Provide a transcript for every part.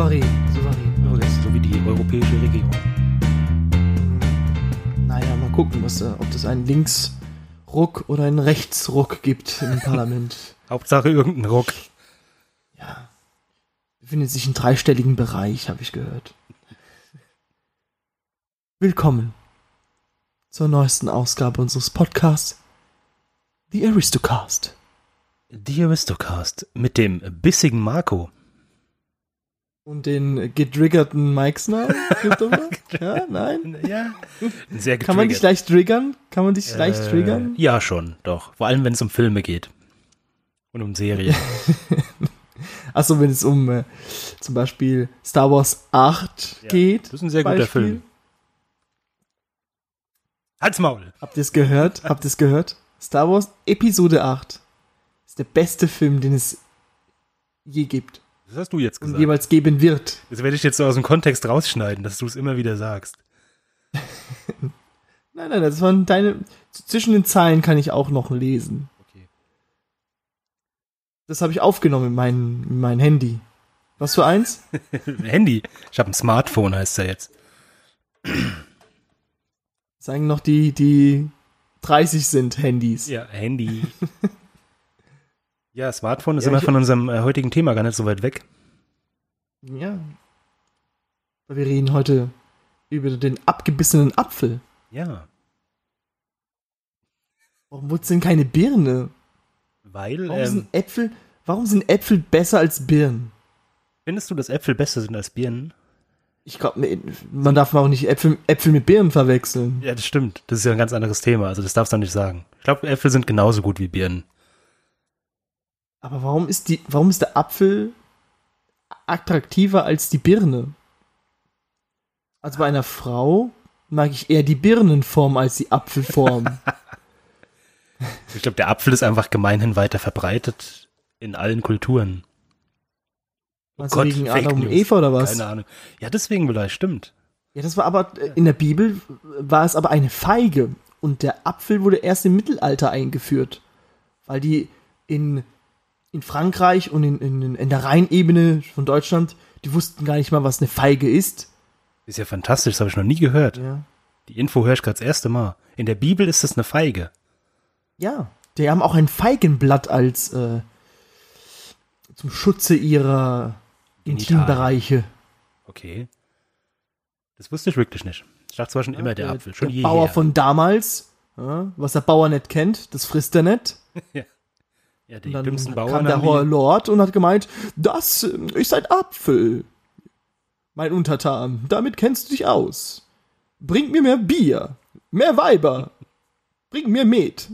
Souverän, souverän. Ja, so wie die europäische Regierung. Naja, mal gucken, was, äh, ob das einen Linksruck oder einen Rechtsruck gibt im Parlament. Hauptsache irgendein Ruck. Ja. Befindet sich im dreistelligen Bereich, habe ich gehört. Willkommen zur neuesten Ausgabe unseres Podcasts, The Aristocast. Die Aristocast mit dem bissigen Marco. Und den getriggerten Meixner? ja, nein? Ja, sehr Kann man dich leicht triggern? Kann man dich leicht Äh, triggern? Ja, schon, doch. Vor allem, wenn es um Filme geht. Und um Serien. Achso, wenn es um äh, zum Beispiel Star Wars 8 Ja, geht. das ist ein sehr guter Beispiel. Film. Halt's Maul. Habt ihr es gehört? Habt ihr es gehört? Star Wars Episode 8 ist der beste Film, den es je gibt Das hast du jetzt und gesagt. jeweils geben wird. Das werde ich jetzt so aus dem Kontext rausschneiden, dass du es immer wieder sagst. Nein, nein, das waren deine. Zwischen den Zeilen kann ich auch noch lesen. Okay. Das habe ich aufgenommen in mein, in mein Handy. Was für eins? Handy. Ich habe ein Smartphone, heißt er jetzt. Sagen noch die, die 30 sind Handys. Ja, Handy. ja, Smartphone ist Ja, immer von unserem äh, heutigen Thema gar nicht so weit weg. Ja. Weil Wir reden heute über den abgebissenen Apfel. Ja, Warum wurde denn keine Birne? weil, Warum ähm, sind Äpfel, warum sind Äpfel besser als Birnen? findest du, dass Äpfel besser sind als Birnen? Ich glaube, man darf auch nicht Äpfel, Äpfel mit Birnen verwechseln. Ja, das stimmt. Das ist ja ein ganz anderes Thema. Also das darfst du nicht sagen. Ich glaube, Äpfel sind genauso gut wie Birnen. Aber warum ist die, warum ist der Apfel attraktiver als die Birne? Also bei einer Frau mag ich eher die Birnenform als die Apfelform. Ich glaube, der Apfel ist einfach gemeinhin weiter verbreitet in allen Kulturen. Oh Also Gott, wegen Fake Adam und. Eva oder was? Keine Ahnung. Ja, deswegen vielleicht, stimmt. Ja, das war aber äh, in der Bibel war es aber eine Feige und der Apfel wurde erst im Mittelalter eingeführt, weil die in in Frankreich und in, in, in der Rheinebene von Deutschland, die wussten gar nicht mal, was eine Feige ist. Ist ja fantastisch, das habe ich noch nie gehört. Ja. Die Info höre ich gerade das erste Mal. In der Bibel ist das eine Feige. Ja, die haben auch ein Feigenblatt als äh, zum Schutze ihrer. Intimbereiche. Okay. Das wusste ich wirklich nicht. Ich dachte, es war schon immer der, Apfel. Schon der. Bauer von damals, ja, was der Bauer nicht kennt, das frisst er nicht. ja, die Und dann dümmsten kam Bauern der haben hohe die, Lord und hat gemeint, das äh, ist ein Apfel. Mein Untertan, damit kennst du dich aus. Bring mir mehr Bier, mehr Weiber, bring mir Met.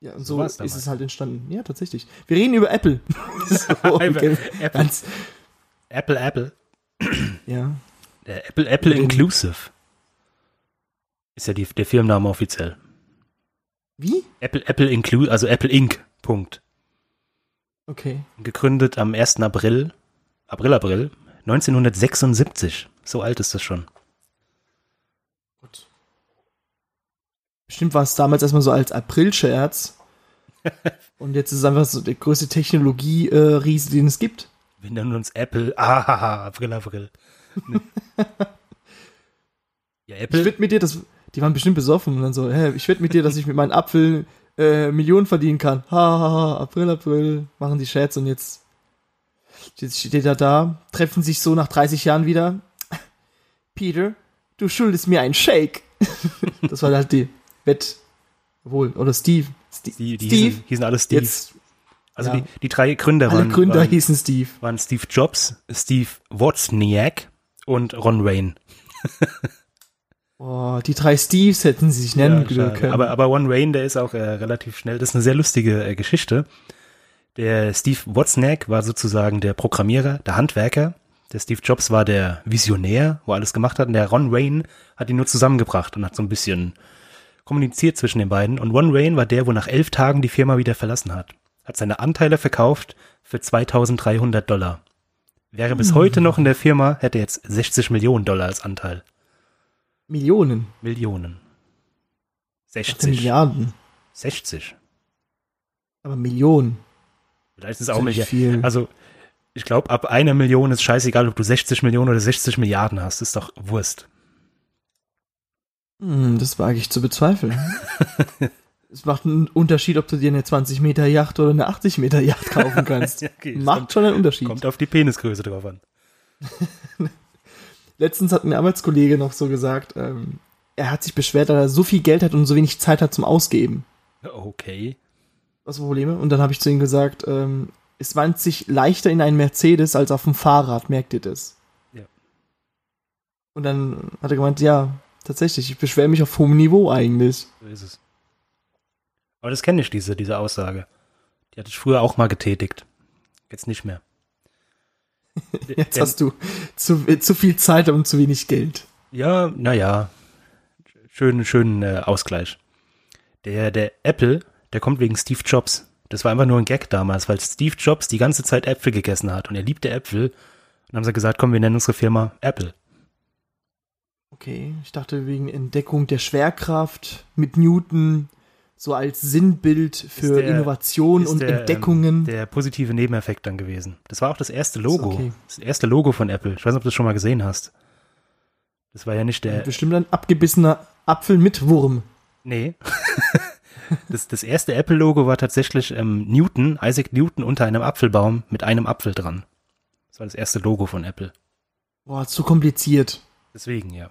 Ja, und So so, ist es halt entstanden. Ja, tatsächlich. Wir reden über Apple. so. Apple, Ganz, Apple, Apple. ja. Der Apple, Apple Inclusive. Ist ja die, der Firmenname offiziell. Wie? Apple, Apple Inclusive, also Apple Inc. Punkt. Okay. Gegründet am 1. April, April, April, 1976. So alt ist das schon. Gut. Bestimmt war es damals erstmal so als April-Scherz. und jetzt ist es einfach so der größte Technologie-Riese, den es gibt. Wir nennen uns Apple. Ah, April, April. Nee. ja, Ich Apple. wette mit dir, dass die waren bestimmt besoffen und dann so, hä, ich wette mit dir, dass ich mit meinem Apfel äh, Millionen verdienen kann. Ha, ha, ha, April, April, machen die Scherz und jetzt, jetzt steht er da, treffen sich so nach 30 Jahren wieder. Peter, du schuldest mir einen Shake. das war halt die Wett, wohl, oder Steve. Steve, Die, die Steve, Hießen, hießen alle Steve. jetzt, also ja. die, die drei Gründer alle waren, Gründer waren, hießen Steve. waren Steve Jobs, Steve Wozniak und Ron Wayne. Oh, die drei Steves hätten sie sich nennen Ja, können. aber, aber Ron Wayne, der ist auch äh, relativ schnell. Das ist eine sehr lustige äh, Geschichte. Der Steve Wozniak war sozusagen der Programmierer, der Handwerker. Der Steve Jobs war der Visionär, wo alles gemacht hat. Und der Ron Wayne hat ihn nur zusammengebracht und hat so ein bisschen kommuniziert zwischen den beiden. Und Ron Wayne war der, wo nach elf Tagen die Firma wieder verlassen hat. Hat seine Anteile verkauft für 2300 Dollar. Wäre bis heute noch in der Firma, hätte er jetzt 60 Millionen Dollar als Anteil. Millionen. Millionen. Ich dachte 60. Milliarden. 60. Aber Millionen. Vielleicht ist es auch nicht viel. Also Ich glaube, ab einer Million ist scheißegal, ob du 60 Millionen oder 60 Milliarden hast. Ist doch Wurst. Hm, das wage ich zu bezweifeln. es macht einen Unterschied, ob du dir eine 20 Meter Yacht oder eine 80 Meter Yacht kaufen kannst. Ja, okay, macht kommt, schon einen Unterschied. kommt auf die Penisgröße drauf an. Letztens hat ein Arbeitskollege noch so gesagt, ähm, er hat sich beschwert, dass er so viel Geld hat und so wenig Zeit hat zum Ausgeben. Okay. Was für Probleme? Und dann habe ich zu ihm gesagt, ähm, es wandelt sich leichter in einen Mercedes als auf dem Fahrrad, merkt ihr das? Ja. Und dann hat er gemeint, ja, tatsächlich, ich beschwere mich auf hohem Niveau eigentlich. So ist es. Aber das kenne ich, diese, diese Aussage. Die hatte ich früher auch mal getätigt. Jetzt nicht mehr. Jetzt hast du zu, zu viel Zeit und zu wenig Geld. Ja, naja. Schönen, schönen äh, Ausgleich. Der, der Apple, der kommt wegen Steve Jobs. Das war einfach nur ein Gag damals, weil Steve Jobs die ganze Zeit Äpfel gegessen hat und er liebte Äpfel. Und dann haben sie gesagt, komm, wir nennen unsere Firma Apple. Okay, ich dachte wegen Entdeckung der Schwerkraft mit Newton, so als Sinnbild für der- Innovation und der, Entdeckungen. Ähm, der positive Nebeneffekt dann gewesen. Das war auch das erste Logo. okay. Das erste Logo von Apple. Ich weiß nicht, ob du das schon mal gesehen hast. Das war ja nicht der. Bestimmt ein abgebissener Apfel mit Wurm. Nee. das, das erste Apple-Logo war tatsächlich ähm, Newton, Isaac Newton unter einem Apfelbaum mit einem Apfel dran. Das war das erste Logo von Apple. Boah, zu kompliziert. Deswegen, ja.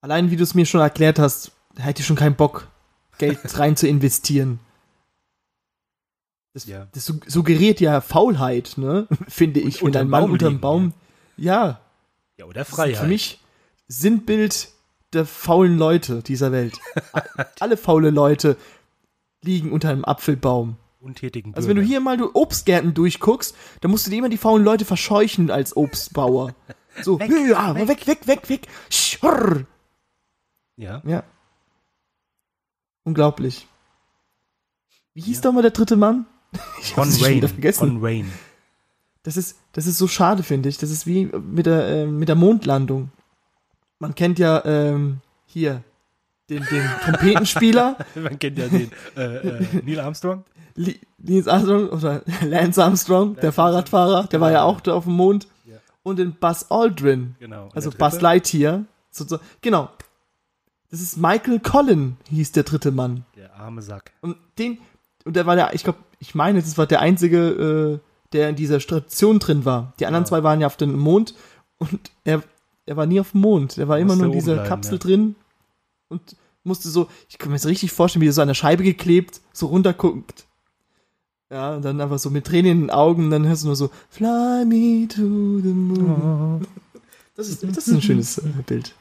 Allein wie du es mir schon erklärt hast, hätte ich schon keinen Bock, Geld rein zu investieren. Das, Ja. das sug- suggeriert ja Faulheit, ne? Finde ich. Und ein Mann Baum unterm liegen, Baum. Ja, Ja, oder Freiheit. für mich Sinnbild der faulen Leute dieser Welt. Alle faule Leute liegen unter einem Apfelbaum. Untätigen Also wenn du Bürger. hier mal du Obstgärten durchguckst, dann musst du dir immer die faulen Leute verscheuchen als Obstbauer. So, Weg, ja, weg, weg, weg, weg, weg. Schurr. Ja, Ja. Unglaublich. Wie hieß Ja. doch mal der dritte Mann? Ich wieder Wayne. vergessen. Von Wayne. Das ist, das ist so schade, finde ich. Das ist wie mit der, äh, mit der Mondlandung. Man kennt ja ähm, hier den, den Trompetenspieler, Man kennt ja den äh, äh, Neil Armstrong. Lance Armstrong oder Lance Armstrong, der Fahrradfahrer, der war ja auch da auf dem Mond. Ja. Und den Buzz Aldrin, Genau. Und also Buzz? Lightyear. So, so, genau. Das ist Michael Collin, hieß der dritte Mann. Der arme Sack. Und den, und der war der, ich glaube, ich meine, das war der einzige, äh, der in dieser Station drin war. Die anderen Ja. zwei waren ja auf dem Mond und er, er war nie auf dem Mond. Er war immer nur in dieser bleiben, Kapsel ja. drin und musste so, ich kann mir das richtig vorstellen, wie er so an der Scheibe geklebt, so runterguckt. Ja, und dann einfach so mit Tränen in den Augen, dann hörst du nur so, Fly me to the moon. Das, ist, das ist ein schönes äh, Bild.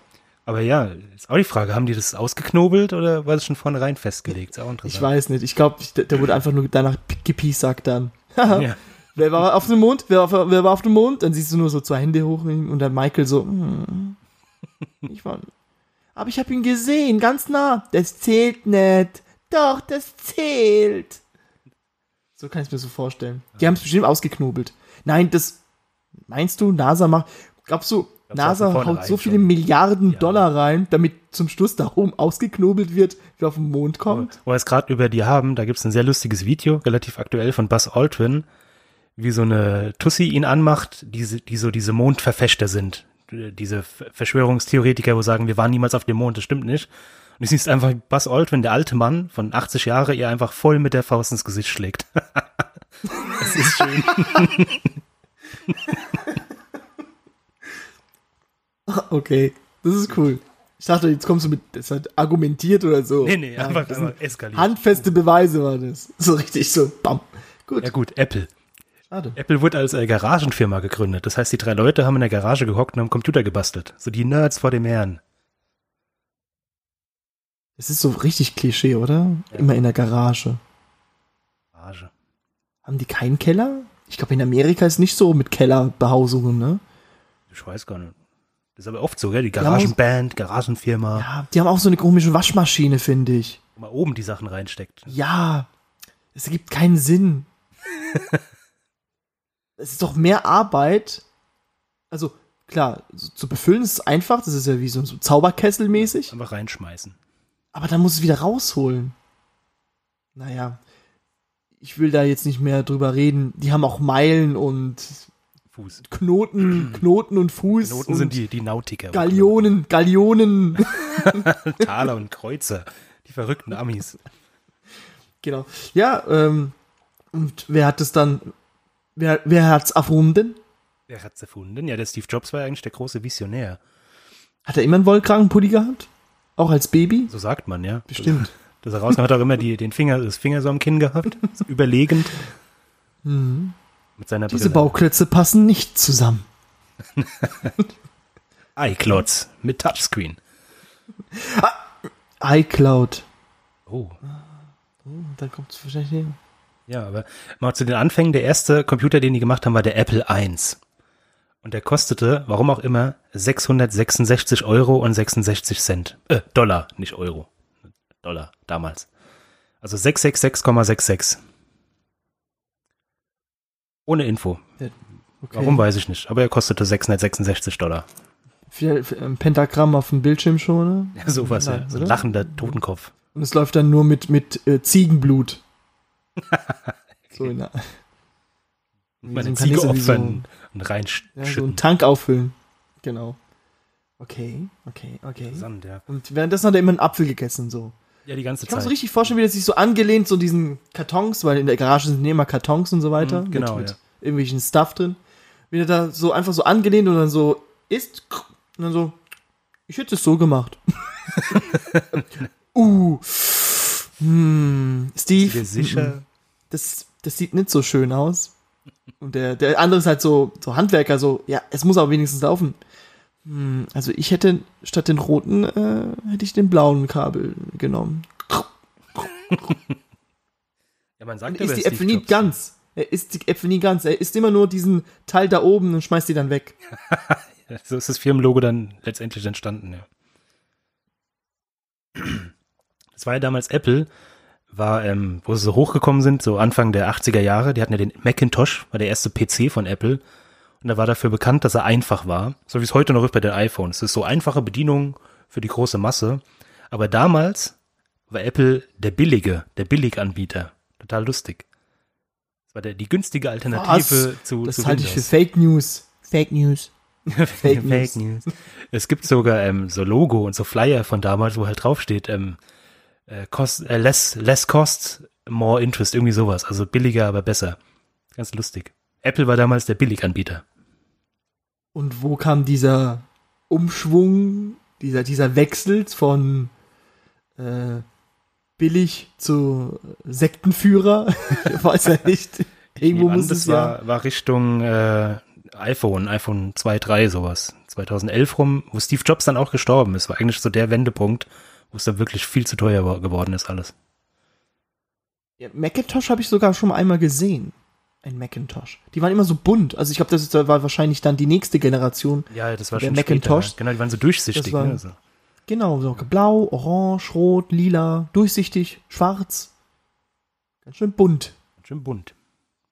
Aber ja, ist auch die Frage, haben die das ausgeknobelt oder war das schon vornherein festgelegt? Ist auch interessant. Ich weiß nicht. Ich glaube, der, wurde einfach nur danach gepiesackt dann. Ja. Wer war auf dem Mond? Wer, auf, wer war auf dem Mond? Dann siehst du nur so zwei Hände hoch und dann Michael so. hm, Ich war. Aber ich habe ihn gesehen, ganz nah. Das zählt nicht. Doch, das zählt. So kann ich mir so vorstellen. Die haben es bestimmt ausgeknobelt. Nein, das. Meinst du, NASA macht. Glaubst du, NASA haut so viele schon? Milliarden Ja. Dollar rein, damit zum Schluss da oben ausgeknobelt wird, wer auf den Mond kommt? wo wir es gerade über die haben, da gibt es ein sehr lustiges Video, relativ aktuell von Buzz Aldrin, wie so eine Tussi ihn anmacht, die, die so diese Mondverfechter sind. Diese Ver- Verschwörungstheoretiker, wo sagen, wir waren niemals auf dem Mond, das stimmt nicht. Und du siehst einfach Buzz Aldrin, der alte Mann von 80 Jahre, ihr einfach voll mit der Faust ins Gesicht schlägt. das ist schön. Okay, das ist cool. Ich dachte, jetzt kommst du mit, das hat argumentiert oder so. Nee, nee, Ja, einfach, einfach eskaliert. handfeste Beweise war das. So richtig so, bam. Gut, Ja gut, Apple. schade. Apple wurde als äh, Garagenfirma gegründet. Das heißt, die drei Leute haben in der Garage gehockt und haben Computer gebastelt. So die Nerds vor dem Herrn. Das ist so richtig Klischee, oder? Ja. Immer in der Garage. Garage. Haben die keinen Keller? Ich glaube, in Amerika ist nicht so mit Kellerbehausungen, ne? Ich weiß gar nicht. Das ist aber oft so, gell? Die Garagenband, Garagenfirma, Ja, die haben auch so eine komische Waschmaschine, finde ich. wo man oben die Sachen reinsteckt. Ja, es ergibt keinen Sinn. es ist doch mehr Arbeit. Also, klar, so zu befüllen ist einfach, das ist ja wie so, so Zauberkessel mäßig. Einfach reinschmeißen. Aber dann muss es wieder rausholen. Naja. ich will da jetzt nicht mehr drüber reden. Die haben auch Meilen und Fuß. Knoten, Knoten und Fuß. Noten und sind die, die Nautiker. Gallionen, Gallionen. Taler und Kreuzer. Die verrückten Amis. genau. Ja, ähm, und wer hat es dann, wer, wer hat's erfunden? Wer hat's erfunden? Ja, der Steve Jobs war ja eigentlich der große Visionär. Hat er immer einen Wollkragenpulli gehabt? Auch als Baby? So sagt man, ja. Bestimmt. Dass er rauskam, hat auch immer die, den Finger, das Finger so am Kinn gehabt. Überlegend. Mit seiner Diese Brille. Bauklötze passen nicht zusammen. iClods mit Touchscreen. iCloud. Oh. Dann kommt es wahrscheinlich her. Ja, aber mal zu den Anfängen. Der erste Computer, den die gemacht haben, war der Apple I. Und der kostete, warum auch immer, 666 Euro und 66 Cent. Äh, Dollar, nicht Euro. Dollar, damals. Also 666,66. Ohne Info. Okay. Warum weiß ich nicht. Aber er kostete 666 Dollar. Viel, viel, ein Pentagramm auf dem Bildschirm schon, ne? Ja, sowas, ja. Nein, So ein lachender Totenkopf. Und es läuft dann nur mit, mit äh, Ziegenblut. so in der, so Meine ein Ziege so opfern ein- und ja, so reinschütten. einen Tank auffüllen. Genau. Okay, okay, okay. Interessant, ja. Und währenddessen hat er immer einen Apfel gegessen, so. Ja, die ganze Ich kann mir so Zeit. richtig vorstellen, wie er sich so angelehnt, so diesen Kartons, weil in der Garage sind immer Kartons und so weiter. Mhm, genau, mit, mit ja. irgendwelchen Stuff drin. Wie er da so einfach so angelehnt und dann so isst und dann so, ich hätte es so gemacht. uh, hm, Steve, sicher? das, das sieht nicht so schön aus. Und der, der andere ist halt so, so Handwerker, so, ja, es muss aber wenigstens laufen. Hm, also ich hätte statt den roten, äh, hätte ich den blauen Kabel genommen. Ja, man sagt Er bei die Äpfel nie ganz. Er isst die Äpfel nie ganz. Er isst immer nur diesen Teil da oben und schmeißt die dann weg. So ist das Firmenlogo dann letztendlich entstanden, ja. Das war ja damals Apple, war, ähm, wo sie so hochgekommen sind, so Anfang der 80er Jahre, die hatten ja den Macintosh, war der erste PC von Apple. Und er war dafür bekannt, dass er einfach war. So wie es heute noch ist bei den iPhones. Es ist so einfache Bedienung für die große Masse. Aber damals war Apple der billige, der Billiganbieter. Total lustig. Das war der, die günstige Alternative zu, Das zu halte ich für Windows. Fake News. Fake News. Fake, News. News. Es gibt sogar ähm, so Logo und so Flyer von damals, wo halt draufsteht, ähm, äh, cost, äh, less, less cost, more interest, irgendwie sowas. Also billiger, aber besser. Ganz lustig. Apple war damals der Billiganbieter. Und wo kam dieser Umschwung, dieser, dieser Wechsel von äh, billig zu Sektenführer? ich weiß ja nicht. Irgendwo muss das es ja. war, war Richtung äh, iPhone, iPhone 2, 3, sowas. 2011 rum, wo Steve Jobs dann auch gestorben ist. War eigentlich so der Wendepunkt, wo es dann wirklich viel zu teuer war- geworden ist alles. Ja, Macintosh habe ich sogar schon mal einmal gesehen. Ein Macintosh. Die waren immer so bunt. Also ich glaube, das ist- war wahrscheinlich dann die nächste Generation. Ja, das war Der schon Macintosh, später. Genau, die waren so durchsichtig. war- ne? so. Genau, so blau, orange, rot, lila, durchsichtig, schwarz. Ganz schön bunt. Schön bunt.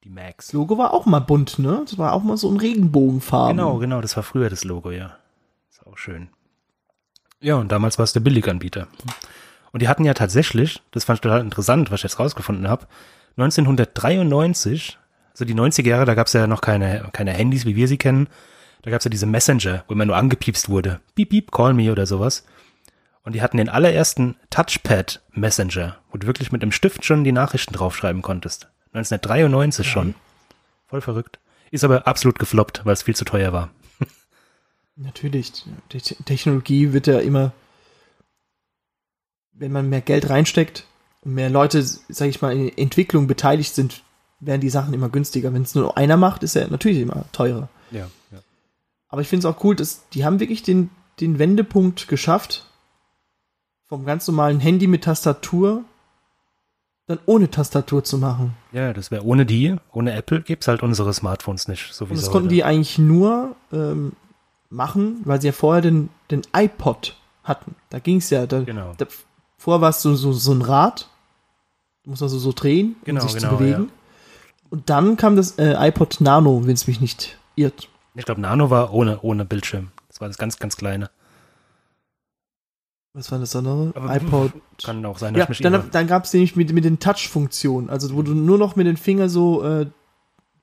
Die Macs. Das Logo war auch mal bunt, ne? Das war auch mal so ein Regenbogenfarben. Genau, genau, das war früher das Logo, ja. Ist auch schön. Ja, und damals war es der Billiganbieter. Und die hatten ja tatsächlich, das fand ich total interessant, was ich jetzt rausgefunden habe, 1993, also die 90er Jahre, da gab es ja noch keine, keine Handys, wie wir sie kennen. Da gab es ja diese Messenger, wo immer nur angepiepst wurde. Beep, beep, call me oder sowas. Und die hatten den allerersten Touchpad Messenger, wo du wirklich mit einem Stift schon die Nachrichten draufschreiben konntest. 1993 schon. Voll verrückt. Ist aber absolut gefloppt, weil es viel zu teuer war. Natürlich. Die Te- Technologie wird ja immer, wenn man mehr Geld reinsteckt und mehr Leute, sag ich mal, in Entwicklung beteiligt sind, werden die Sachen immer günstiger. Wenn es nur einer macht, ist er natürlich immer teurer. Ja, ja. Aber ich finde es auch cool, dass die haben wirklich den, den Wendepunkt geschafft, vom ganz normalen Handy mit Tastatur dann ohne Tastatur zu machen. Ja, das wäre ohne die, ohne Apple gibt's halt unsere Smartphones nicht, so wie Und das konnten heute- die eigentlich nur ähm, machen, weil sie ja vorher den, den iPod hatten. Da ging es ja. Da, Genau. da, vorher war es so, so, so ein Rad. Du musst also so drehen, Genau, um sich genau, zu bewegen. Und dann kam das äh, iPod Nano, wenn es mich nicht irrt. Ich glaube, Nano war ohne, ohne Bildschirm. Das war das ganz, ganz kleine. Was war das andere? Aber- iPod. Kann auch sein, dass Ja, ich mich dann, dann gab es nämlich mit, mit den Touch-Funktionen, also wo du nur noch mit den Fingern so äh,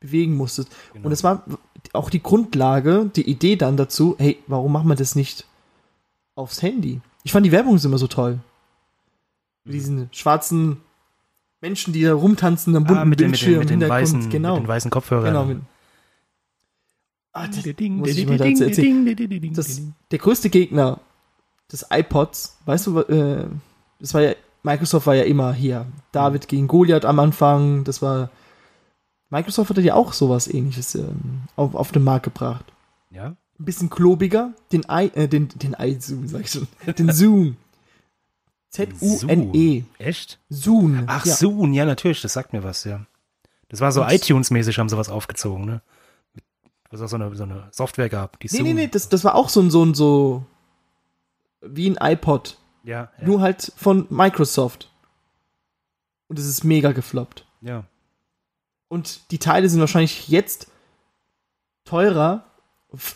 bewegen musstest. Genau. Und es war auch die Grundlage, die Idee dann dazu, hey, warum machen wir das nicht aufs Handy? Ich fand die Werbung immer so toll. Mit Mhm. diesen schwarzen Menschen, die da rumtanzen am bunten ah, mit den, mit Bildschirm den, mit den, weißen, genau, mit den weißen Kopfhörern. genau. Mit, ah, das, muss ich mal dazu erzählen. das, der größte Gegner des iPods, weißt du, äh, das war ja, Microsoft war ja immer hier. David gegen Goliath am Anfang, das war, Microsoft hatte ja auch sowas ähnliches ähm, auf, auf den Markt gebracht. Ja, Ein bisschen klobiger, den i, äh, den, den iZoom, sag ich schon, den Zoom. Z-U-N-E. echt? Zoom. Ach, ja. Zoom, ja, natürlich, das sagt mir was, ja. Das war so iTunes-mäßig, haben sie was aufgezogen, ne? Was auch so eine, so eine Software gab, die Nee, Zoom. nee, nee, das, das war auch so ein, so ein, so, wie ein iPod. Ja, ja, Nur halt von Microsoft. Und es ist mega gefloppt. ja. Und die Teile sind wahrscheinlich jetzt teurer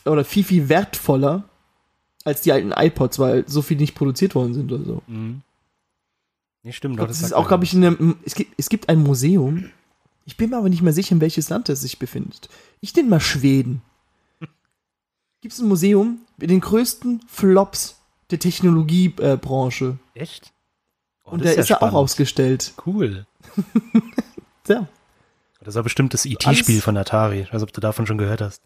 oder viel, viel wertvoller als die alten iPods, weil so viel nicht produziert worden sind oder so. Mhm. Nee, stimmt. Ich doch, glaub, das sagt ist auch, glaube ich, in einem, es, gibt, es gibt ein Museum. Ich bin mir aber nicht mehr sicher, in welches Land es sich befindet. Ich denke mal Schweden. Gibt es ein Museum mit den größten Flops der Technologiebranche. Echt? Oh, Und das da ist ja er auch spannend. ausgestellt. Cool. Ja, Das war bestimmt das IT-Spiel von Atari. Ich weiß, ob du davon schon gehört hast.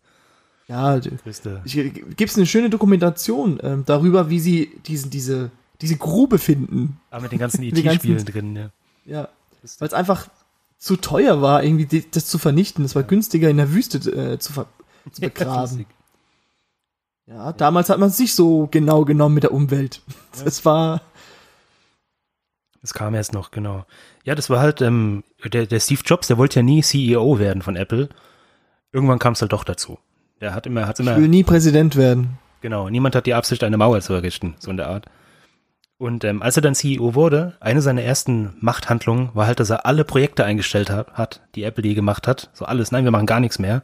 ja Größte. Gibt es eine schöne Dokumentation ähm, darüber, wie sie diesen, diese, diese Grube finden. Ah, mit den ganzen IT-Spielen drin, ja. Ja. Weil es einfach zu teuer war, irgendwie das zu vernichten. Es war günstiger in der Wüste äh, zu, zu begraben. ja, damals hat man es nicht so genau genommen mit der Umwelt. Das war. Das kam erst noch, genau. Ja, das war halt, ähm, der, der Steve Jobs, der wollte ja nie CEO werden von Apple. Irgendwann kam es halt doch dazu. Der hat immer, hat Ich immer, will nie Präsident werden. genau, niemand hat die Absicht, eine Mauer zu errichten, so in der Art. Und ähm, als er dann CEO wurde, eine seiner ersten Machthandlungen war halt, dass er alle Projekte eingestellt hat, hat die Apple je gemacht hat. So alles, nein, wir machen gar nichts mehr.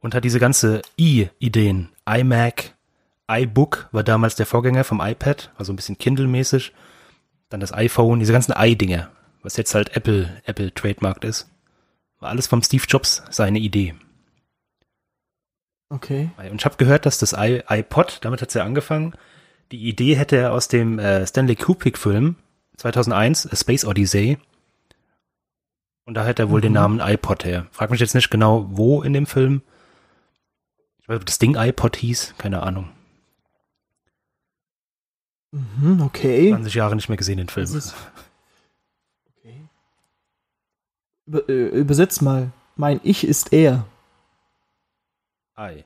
Und hat diese ganze i-Ideen, iMac, iBook war damals der Vorgänger vom iPad, war so ein bisschen Kindle-mäßig. Dann das iPhone, diese ganzen i-Dinger, was jetzt halt Apple, Apple Trademark ist. War alles vom Steve Jobs seine Idee. Okay. Und ich habe gehört, dass das iPod, damit hat's ja angefangen, die Idee hätte er aus dem äh, Stanley Kubrick-Film 2001, A Space Odyssey. Und da hat er wohl den Mhm. Namen iPod her. Frag mich jetzt nicht genau, wo in dem Film. Ich weiß, ob das Ding iPod hieß, keine Ahnung. Mhm, okay. 20 Jahre nicht mehr gesehen, den Film. Ist- okay. Über, äh, übersetzt mal. Mein Ich ist er. I.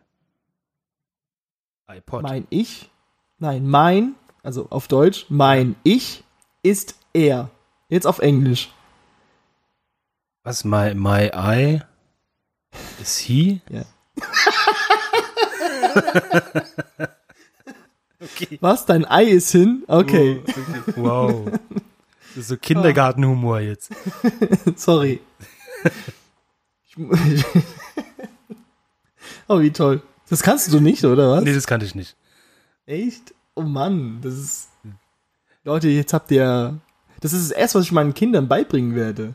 iPod. Mein Ich. Nein, mein, also auf Deutsch, mein Ich ist er. Jetzt auf Englisch. Was? My, my eye? Is he? Ja. okay. Was? Dein Ei ist hin? Okay. Wow. Das ist so Kindergartenhumor jetzt. Sorry. Oh, wie toll. Das kannst du nicht, oder was? Nee, das kannte ich nicht. Echt? Oh Mann, das ist. Leute, jetzt habt ihr. Das ist das erste, was ich meinen Kindern beibringen werde.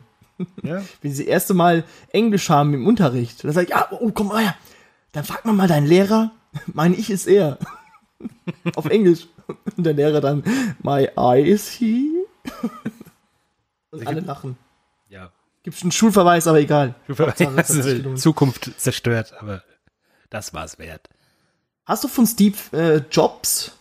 Ja? Wenn sie das erste Mal Englisch haben im Unterricht. Dann sag ich, ja, oh, komm mal her. Dann frag mal mal deinen Lehrer. Mein Ich ist er. Auf Englisch. Und der Lehrer dann, my eye is he. Und alle lachen. Ja. Gibt's einen Schulverweis, aber egal. Hauptsache, Also, gelohnt. Zukunft zerstört, aber das war's wert. Hast du von Steve äh, Jobs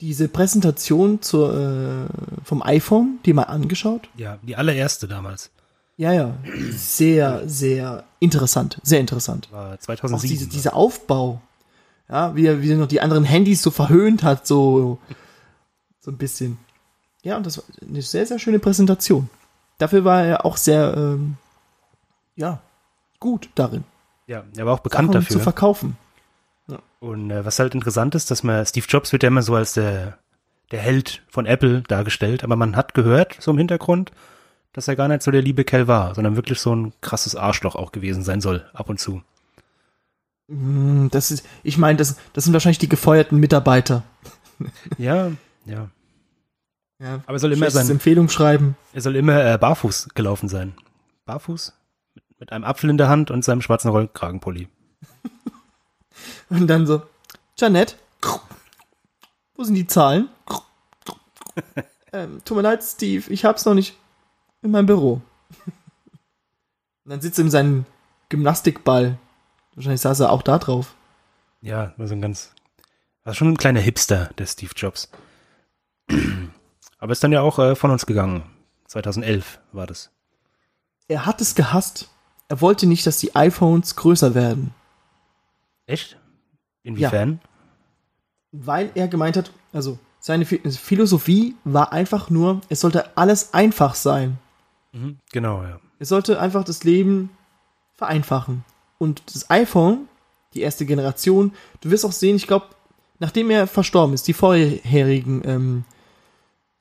diese Präsentation zur, äh, vom iPhone, die mal angeschaut? Ja, die allererste damals Ja, ja. Sehr, sehr interessant. Sehr interessant. war Auch 2007. diese, dieser Aufbau. Ja, wie er, wie er noch die anderen Handys so verhöhnt hat, so, so ein bisschen. Ja, und das war eine sehr, sehr schöne Präsentation. Dafür war er auch sehr, ähm, ja, gut darin, ja, er war auch bekannt Sachen zu dafür. verkaufen. Und äh, was halt interessant ist, dass man, Steve Jobs wird ja immer so als der, der Held von Apple dargestellt, aber man hat gehört, so im Hintergrund, dass er gar nicht so der liebe Kerl war, sondern wirklich so ein krasses Arschloch auch gewesen sein soll, ab und zu. Mm, Das ist, ich meine, das, das sind wahrscheinlich die gefeuerten Mitarbeiter. Ja, ja. Ja. Aber er soll immer sein, Empfehlung schreiben. er soll immer äh, barfuß gelaufen sein. Barfuß? Mit, mit einem Apfel in der Hand und seinem schwarzen Rollkragenpulli. Und dann so, Janette, wo sind die Zahlen? ähm, tut mir leid, Steve, ich hab's noch nicht in meinem Büro. Und dann sitzt er in seinem Gymnastikball. Wahrscheinlich saß er auch da drauf. Ja, war so ein ganz, war schon ein kleiner Hipster, der Steve Jobs. Aber ist dann ja auch äh, von uns gegangen. 2011 war das. Er hat es gehasst. Er wollte nicht, dass die iPhones größer werden. Echt? Inwiefern? Weil er gemeint hat, also seine Phi- Philosophie war einfach nur, es sollte alles einfach sein. Mhm, genau, ja. Es sollte einfach das Leben vereinfachen. Und das iPhone, die erste Generation, du wirst auch sehen, ich glaube, nachdem er verstorben ist, die vorherigen ähm,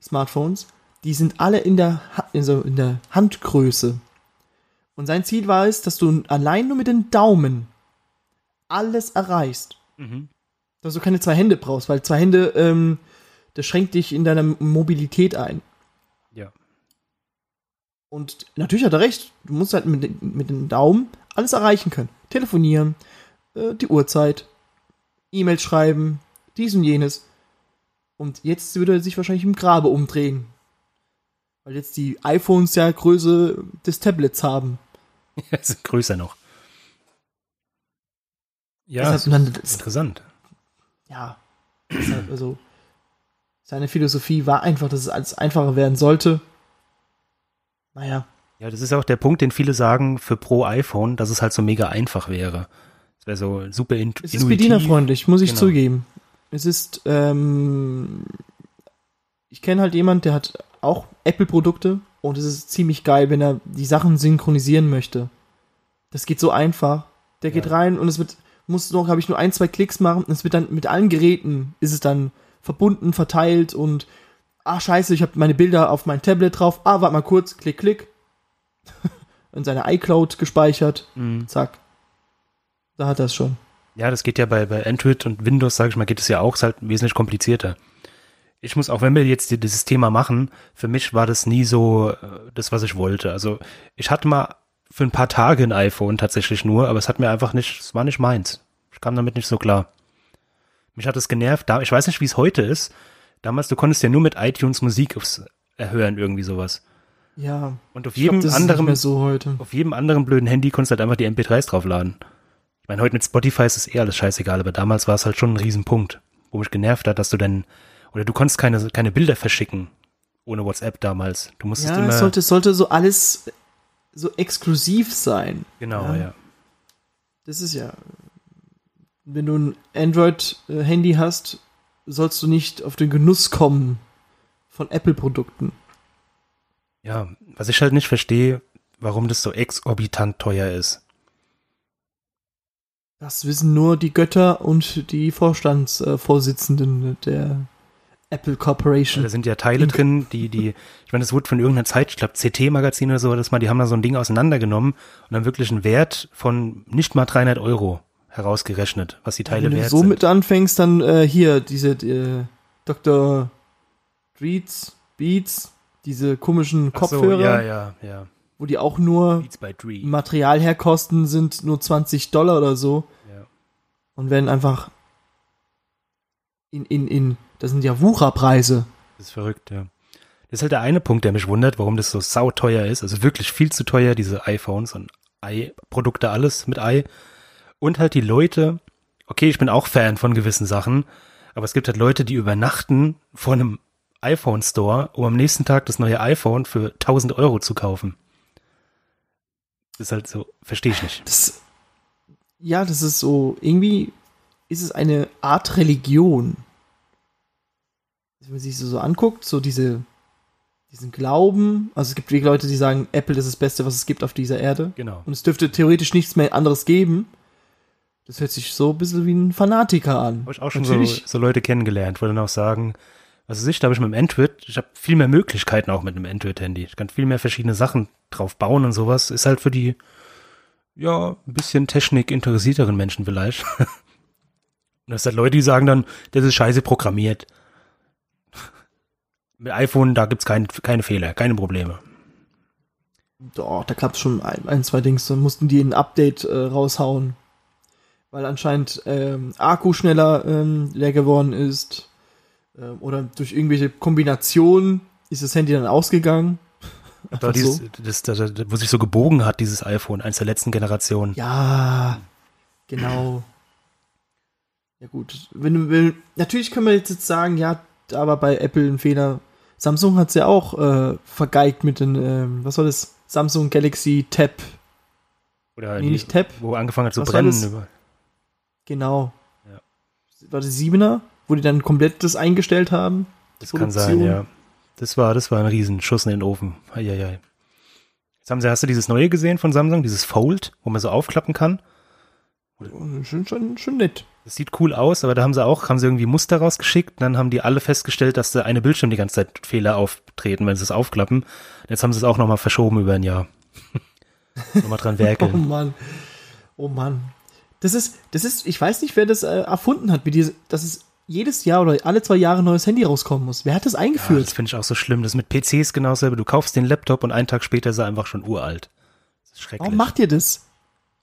Smartphones, die sind alle in der, ha also in der Handgröße. Und sein Ziel war es, dass du allein nur mit den Daumen alles erreichst. Mhm. Dass du keine zwei Hände brauchst, weil zwei Hände, ähm, das schränkt dich in deiner Mobilität ein. Ja. Und natürlich hat er recht. Du musst halt mit, mit den Daumen alles erreichen können. Telefonieren, äh, die Uhrzeit, E-Mail schreiben, dies und jenes. Und jetzt würde er sich wahrscheinlich im Grabe umdrehen. Weil jetzt die iPhones ja Größe des Tablets haben. Es ist größer noch. Ja, Deshalb- ist das, interessant. ja. Deshalb, also, seine Philosophie war einfach, dass es alles einfacher werden sollte. Naja. Ja, das ist auch der Punkt, den viele sagen für pro iPhone, dass es halt so mega einfach wäre. Es wäre so super in Es ist intuitiv. bedienerfreundlich, muss ich Genau. zugeben. Es ist, ähm, ich kenne halt jemand, der hat auch Apple-Produkte und es ist ziemlich geil, wenn er die Sachen synchronisieren möchte. Das geht so einfach. Der geht Ja. rein und es wird, muss noch, habe ich nur ein, zwei Klicks machen und es wird dann mit allen Geräten ist es dann verbunden, verteilt und ah scheiße, ich habe meine Bilder auf mein Tablet drauf. Ah, warte mal kurz, klick, klick. in seine iCloud gespeichert. Mhm. Zack. Da hat er es schon. Ja, das geht ja bei, bei Android und Windows, sage ich mal, geht es ja auch, ist halt wesentlich komplizierter. Ich muss, auch wenn wir jetzt die- dieses Thema machen, für mich war das nie so äh, das, was ich wollte. Also ich hatte mal für ein paar Tage ein iPhone tatsächlich nur, aber es hat mir einfach nicht, es war nicht meins. Ich kam damit nicht so klar. Mich hat es genervt. Da, ich weiß nicht, wie es heute ist. Damals, du konntest ja nur mit iTunes Musik aufs, erhören, irgendwie sowas. Ja. Und auf glaub, jedem nicht anderen so heute. auf jedem anderen blöden Handy konntest du halt einfach die MP3s draufladen. Ich meine, heute mit Spotify ist es eh alles scheißegal, aber damals war es halt schon ein Riesenpunkt, wo mich genervt hat, dass du dann, oder du konntest keine, keine Bilder verschicken, ohne WhatsApp damals. Du musstest Ja, immer, es sollte, sollte so alles so exklusiv sein. genau, ja. ja. Das ist ja, wenn du ein Android-Handy hast, sollst du nicht auf den Genuss kommen von Apple-Produkten. Ja, was ich halt nicht verstehe, warum das so exorbitant teuer ist. Das wissen nur die Götter und die Vorstandsvorsitzenden der Apple Corporation. Da sind ja Teile Inter- drin, die, die, ich meine, das wurde von irgendeiner Zeit, ich glaube CT-Magazin oder so, das mal, die haben da so ein Ding auseinandergenommen und dann wirklich einen Wert von nicht mal 300 Euro herausgerechnet, was die Teile Wenn du wert so sind. mit anfängst, dann äh, hier diese äh, Dr. Beats, Beats, diese komischen Ach so, Kopfhörer, ja, ja, ja. wo die auch nur. Material herkosten, sind nur 20 Dollar oder so Ja. und werden einfach in, in, in, das sind ja Wucherpreise. Das ist verrückt, ja. Das ist halt der eine Punkt, der mich wundert, warum das so sauteuer ist. Also wirklich viel zu teuer, diese iPhones und i-Produkte, alles mit i. Und halt die Leute, okay, ich bin auch Fan von gewissen Sachen, aber es gibt halt Leute, die übernachten vor einem iPhone Store, um am nächsten Tag das neue iPhone für 1000 Euro zu kaufen. Das ist halt so, verstehe ich nicht. Das, ja, das ist so, irgendwie ist es eine Art Religion. Wenn man sich so, so anguckt, so diese, diesen Glauben, also es gibt wirklich Leute, die sagen, Apple ist das Beste, was es gibt auf dieser Erde. Genau. Und es dürfte theoretisch nichts mehr anderes geben. Das hört sich so ein bisschen wie ein Fanatiker an. Habe ich auch schon so, so Leute kennengelernt, wo dann auch sagen, was weiß ich, da habe ich mit dem Android, ich habe viel mehr Möglichkeiten auch mit einem Android-Handy. Ich kann viel mehr verschiedene Sachen drauf bauen und sowas. Ist halt für die, ja, ein bisschen Technik interessierteren Menschen vielleicht. und das sind halt Leute, die sagen dann, das ist scheiße programmiert. Mit iPhone, da gibt's kein, keine Fehler, keine Probleme. Doch, da gab's schon ein, ein zwei Dings, dann mussten die ein Update äh, raushauen. Weil anscheinend ähm, Akku schneller ähm, leer geworden ist. Ähm, oder durch irgendwelche Kombinationen ist das Handy dann ausgegangen. Einfach dieses, so. das, das, das, wo sich so gebogen hat, dieses iPhone, eins der letzten Generationen. Ja, genau. Ja gut, wenn will, natürlich können wir jetzt, jetzt sagen, ja, war bei Apple ein Fehler. Samsung hat's ja auch äh, vergeigt mit den, ähm, was war das? Samsung Galaxy Tab. Oder Nee, die, nicht Tab. wo angefangen hat zu Was brennen. Genau. Ja. War das Siebener, wo die dann komplett das eingestellt haben? das kann sein, Produktion. ja. Das war, das war ein Riesenschuss in den Ofen. Eieiei. Jetzt haben sie, hast du dieses neue gesehen von Samsung, dieses Fold, wo man so aufklappen kann? Schon, schon, schon nett. Das sieht cool aus, aber da haben sie auch, haben sie irgendwie Muster rausgeschickt, dann haben die alle festgestellt, dass der eine Bildschirm die ganze Zeit Fehler auftreten, wenn sie es aufklappen. Jetzt haben sie es auch nochmal verschoben über ein Jahr. nochmal dran Oh werkeln. Mann. Oh Mann. Das ist, das ist, ich weiß nicht, wer das äh, erfunden hat, wie diese, dass es jedes Jahr oder alle zwei Jahre ein neues Handy rauskommen muss. Wer hat das Ja, eingeführt? das finde ich auch so schlimm. Das ist mit PCs genau dasselbe. Du kaufst den Laptop und einen Tag später ist er einfach schon uralt. Das ist schrecklich. Warum macht ihr das?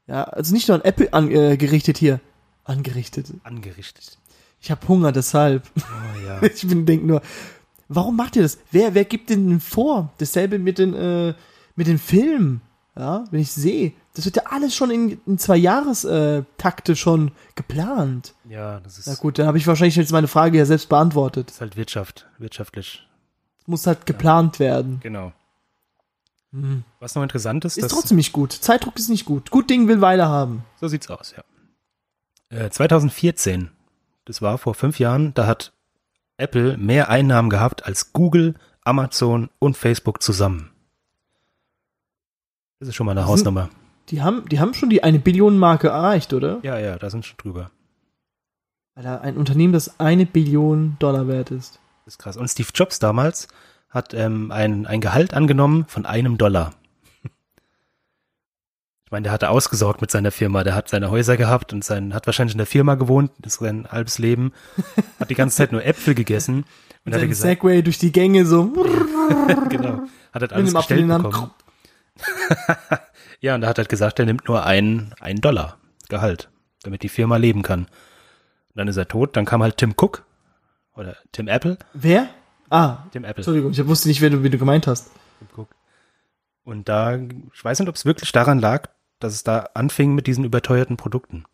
Ja, also nicht nur an Apple angerichtet hier. Angerichtet. Angerichtet. Ich habe Hunger, deshalb. Oh ja. Ich bin denk nur, warum macht ihr das? Wer, wer gibt denn vor? Dasselbe mit den, äh, mit den Filmen. Ja, wenn ich sehe, das wird ja alles schon in, in zwei Jahrestakte äh, Takte schon geplant. ja, das ist, Na gut, dann habe ich wahrscheinlich jetzt meine Frage ja selbst beantwortet. ist halt Wirtschaft, wirtschaftlich. Muss halt geplant werden. Genau. Hm. Was noch interessant ist, Ist trotzdem nicht gut. Zeitdruck ist nicht gut. Gut Ding will Weile haben. so sieht's aus, ja. Äh, 2014, das war vor fünf Jahren, da hat Apple mehr Einnahmen gehabt als Google, Amazon und Facebook zusammen. Das ist schon mal eine Hausnummer. Die haben, die haben schon die eine Billion Marke erreicht, oder? Ja, ja, da sind schon drüber. Alter, ein Unternehmen, das eine Billion Dollar wert ist. Das ist krass. Und Steve Jobs damals hat ähm, ein, ein Gehalt angenommen von einem Dollar. Ich meine, der hatte ausgesorgt mit seiner Firma. Der hat seine Häuser gehabt und sein, hat wahrscheinlich in der Firma gewohnt, das ist sein halbes Leben. Hat die ganze Zeit nur Äpfel gegessen. Und hat er gesagt, Segway durch die Gänge so. genau, hat halt alles gestellt bekommen. ja, und er hat halt gesagt, er nimmt nur einen, einen Dollar Gehalt, damit die Firma leben kann. Und dann ist er tot. Dann kam halt Tim Cook oder Tim Apple. Wer? Ah, Tim Apple. Entschuldigung, ich wusste nicht, wer du, wie du gemeint hast. Guck. Und da, ich weiß nicht, ob es wirklich daran lag, dass es da anfing mit diesen überteuerten Produkten.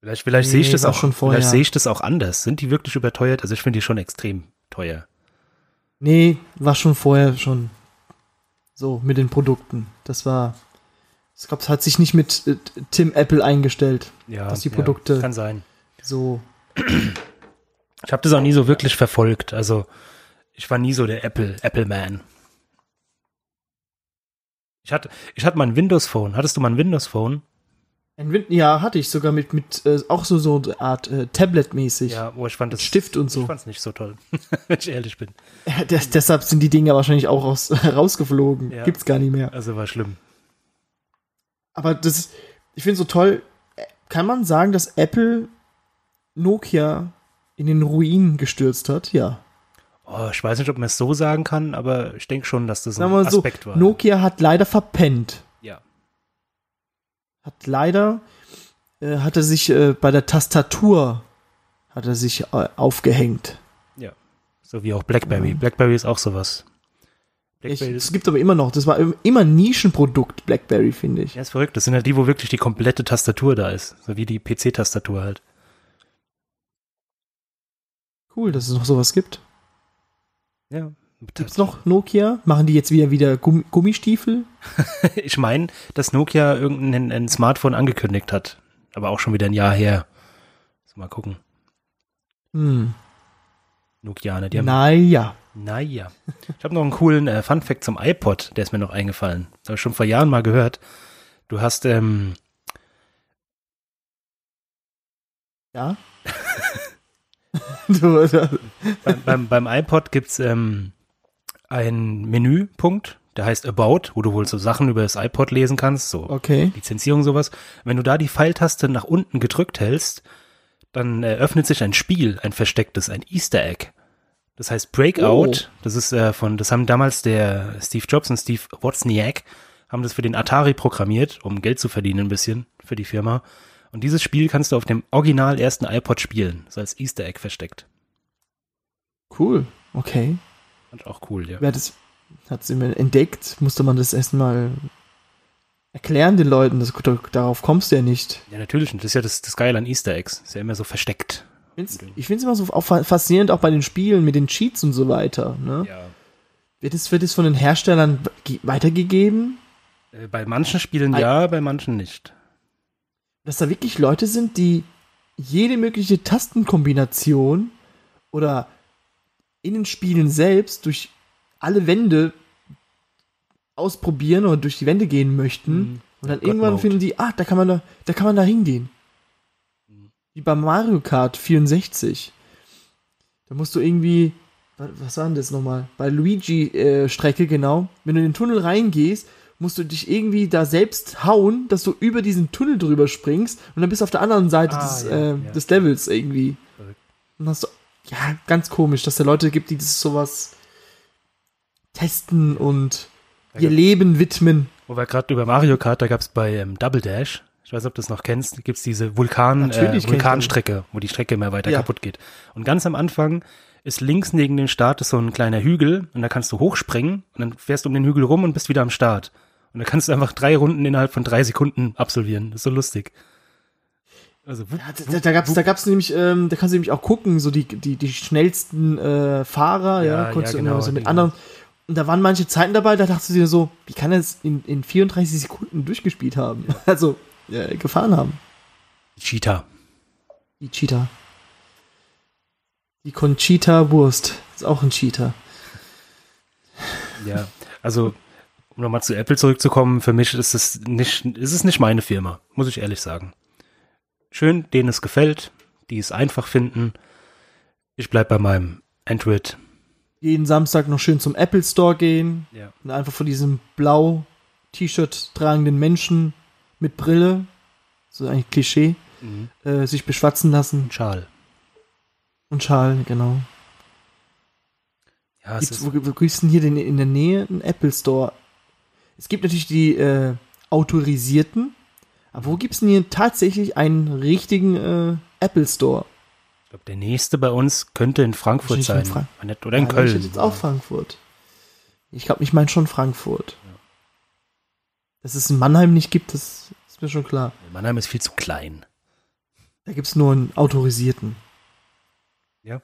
Vielleicht, vielleicht sehe ich Nee, das auch, schon vorher. vielleicht sehe ich das auch anders. Sind die wirklich überteuert? Also ich finde die schon extrem teuer. Nee, war schon vorher schon so mit den Produkten. Das war. Ich glaube, es hat sich nicht mit äh, Tim Apple eingestellt. Ja, Dass die ja, Produkte- kann sein. So. Ich habe das auch nie so wirklich verfolgt. Also ich war nie so der Apple Apple Man. Ich hatte ich hatte mal ein Windows Phone. Hattest du mal ein Windows Phone? Ein Win ja, hatte ich sogar mit, mit äh, auch so, so eine Art äh, Tablet-mäßig. Ja, wo ich fand das Stift und Ich so. fand's nicht so toll, wenn ich ehrlich bin. Ja, des, deshalb sind die Dinger wahrscheinlich auch raus, rausgeflogen. Ja. Gibt's gar nicht mehr. Also war schlimm. Aber das ich finde so toll, kann man sagen, dass Apple Nokia in den Ruin gestürzt hat? Ja. Oh, ich weiß nicht, ob man es so sagen kann, aber ich denke schon, dass das ein mal so, Aspekt war. Nokia hat leider verpennt. ja. Hat leider, äh, hat er sich äh, bei der Tastatur, hat er sich äh, aufgehängt. So wie auch BlackBerry. BlackBerry ist auch sowas. Ich, es gibt aber immer noch, das war im- immer ein Nischenprodukt, Blackberry, finde ich. ja, ist verrückt. Das sind ja die, wo wirklich die komplette Tastatur da ist. So wie die PC-Tastatur halt. Cool, dass es noch sowas gibt. Ja. Gibt's noch Nokia? Machen die jetzt wieder wieder Gumm Gummistiefel? Ich meine, dass Nokia irgendein ein Smartphone angekündigt hat. Aber auch schon wieder ein Jahr her. Mal gucken. Hm. Nokianer, die haben Naja. Naja. Ich habe noch einen coolen äh, Fun-Fact zum iPod, der ist mir noch eingefallen. Habe ich schon vor Jahren mal gehört. Du hast, ähm, Ja. beim, beim, beim iPod gibt's ähm, einen Menüpunkt, der heißt About, wo du wohl so Sachen über das iPod lesen kannst, so okay. Lizenzierung, sowas. Wenn du da die Pfeiltaste nach unten gedrückt hältst, dann äh, öffnet sich ein Spiel, ein verstecktes, ein Easter Egg. Das heißt Breakout. Das ist äh, von, das haben damals der Steve Jobs und Steve Wozniak haben das für den Atari programmiert, um Geld zu verdienen ein bisschen für die Firma. Und dieses Spiel kannst du auf dem original ersten iPod spielen, so als Easter Egg versteckt. Cool. Okay. Fand ich auch cool, ja. Wer das hat sie mir entdeckt, musste man das erstmal erklären den Leuten. Das, darauf kommst du ja nicht. Ja, natürlich nicht. Das ist ja das, das Geile an Easter Eggs. Ist ja immer so versteckt. Ich finde es immer so auch faszinierend, auch bei den Spielen mit den Cheats und so weiter. Ne? Ja. Wird es, wird es von den Herstellern weitergegeben? Äh, bei manchen Spielen ja, bei manchen nicht. Dass da wirklich Leute sind, die jede mögliche Tastenkombination oder in den Spielen selbst durch alle Wände ausprobieren oder durch die Wände gehen möchten. Mhm. Und dann God irgendwann Mode. finden die, ah, da kann man da, da kann man da hingehen. Mhm. Wie bei Mario Kart 64. Da musst du irgendwie, was war denn das nochmal? Bei Luigi-Strecke, äh, genau. Wenn du in den Tunnel reingehst, musst du dich irgendwie da selbst hauen, dass du über diesen Tunnel drüber springst und dann bist du auf der anderen Seite ah, des, ja, äh, ja. des Levels irgendwie. Und hast du, ja, ganz komisch, dass es da Leute gibt, die das sowas testen und ihr Leben widmen. Wo wir gerade über Mario Kart, da gab es bei ähm, Double Dash, ich weiß nicht, ob du das noch kennst, gibt es diese Vulkan, äh, Vulkanstrecke, wo die Strecke immer weiter ja. kaputt geht. Und ganz am Anfang ist links neben dem Start ist so ein kleiner Hügel und da kannst du hochspringen und dann fährst du um den Hügel rum und bist wieder am Start. Und da kannst du einfach drei Runden innerhalb von drei Sekunden absolvieren. Das ist so lustig. Also, wupp, ja, da, da, gab's, da gab's nämlich, ähm, da kannst du nämlich auch gucken, so die, die, die schnellsten äh, Fahrer, ja, ja konntest ja, genau, du so mit anderen. Und da waren manche Zeiten dabei, da dachtest du dir so, wie kann er es in, in 34 Sekunden durchgespielt haben? Ja. Also, ja, gefahren haben. Die Cheetah. Die Cheetah. Die Conchita Wurst. Ist auch ein Cheetah. Ja, also, um nochmal zu Apple zurückzukommen, für mich ist es nicht, ist es nicht meine Firma, muss ich ehrlich sagen. Schön, denen es gefällt, die es einfach finden. Ich bleib bei meinem Android jeden Samstag noch schön zum Apple Store gehen ja. und einfach von diesem blau T-Shirt tragenden Menschen mit Brille, so ein Klischee, mhm. äh, sich beschwatzen lassen. Schal. Und Schal, genau. Ja, Gibt's, wo, wo gibt hier denn in der Nähe einen Apple Store? Es gibt natürlich die äh, autorisierten, aber wo gibt es denn hier tatsächlich einen richtigen äh, Apple Store? Ich glaube, der nächste bei uns könnte in Frankfurt sein. In Frank oder in ja, Köln. Ich jetzt auch Frankfurt. Ich glaube, ich meine schon Frankfurt. Ja. Dass es in Mannheim nicht gibt, das ist mir schon klar. Mannheim ist viel zu klein. Da gibt es nur einen autorisierten. Ja.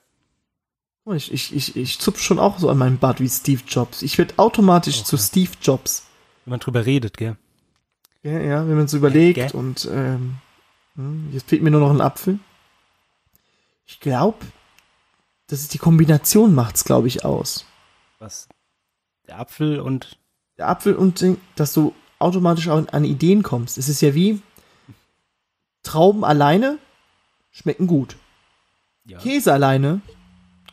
Ich, ich, ich, ich zupf schon auch so an meinem Bart wie Steve Jobs. Ich werde automatisch okay. zu Steve Jobs. Wenn man drüber redet, gell? Ja, ja, wenn man es überlegt ja, und ähm, hm, jetzt fehlt mir nur noch ein Apfel. Ich glaube, das ist die Kombination macht's, glaube ich, aus. Was? Der Apfel und. Der Apfel und, dass du automatisch an, an Ideen kommst. Es ist ja wie Trauben alleine schmecken gut. Ja. Käse alleine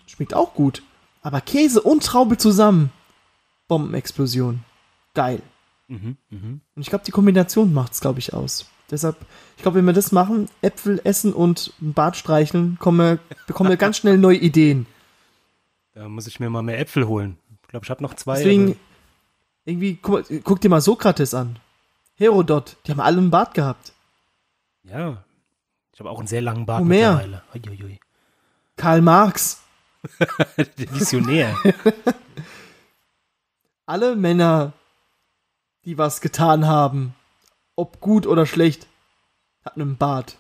schmeckt auch gut. Aber Käse und Traube zusammen. Bombenexplosion. Geil. Mhm, mh. Und ich glaube, die Kombination macht's, glaube ich, aus. Deshalb, ich glaube, wenn wir das machen, Äpfel essen und ein Bart streicheln, kommen, bekommen wir ganz schnell neue Ideen. Da muss ich mir mal mehr Äpfel holen. Ich glaube, ich habe noch zwei. Deswegen, irgendwie, guck, guck, dir mal Sokrates an. Herodot, die haben alle einen Bart gehabt. Ja. Ich habe auch einen sehr langen Bart Homer. mittlerweile. Uiuiui. Karl Marx. Der Visionär. alle Männer, die was getan haben, ob gut oder schlecht, hat einen Bart.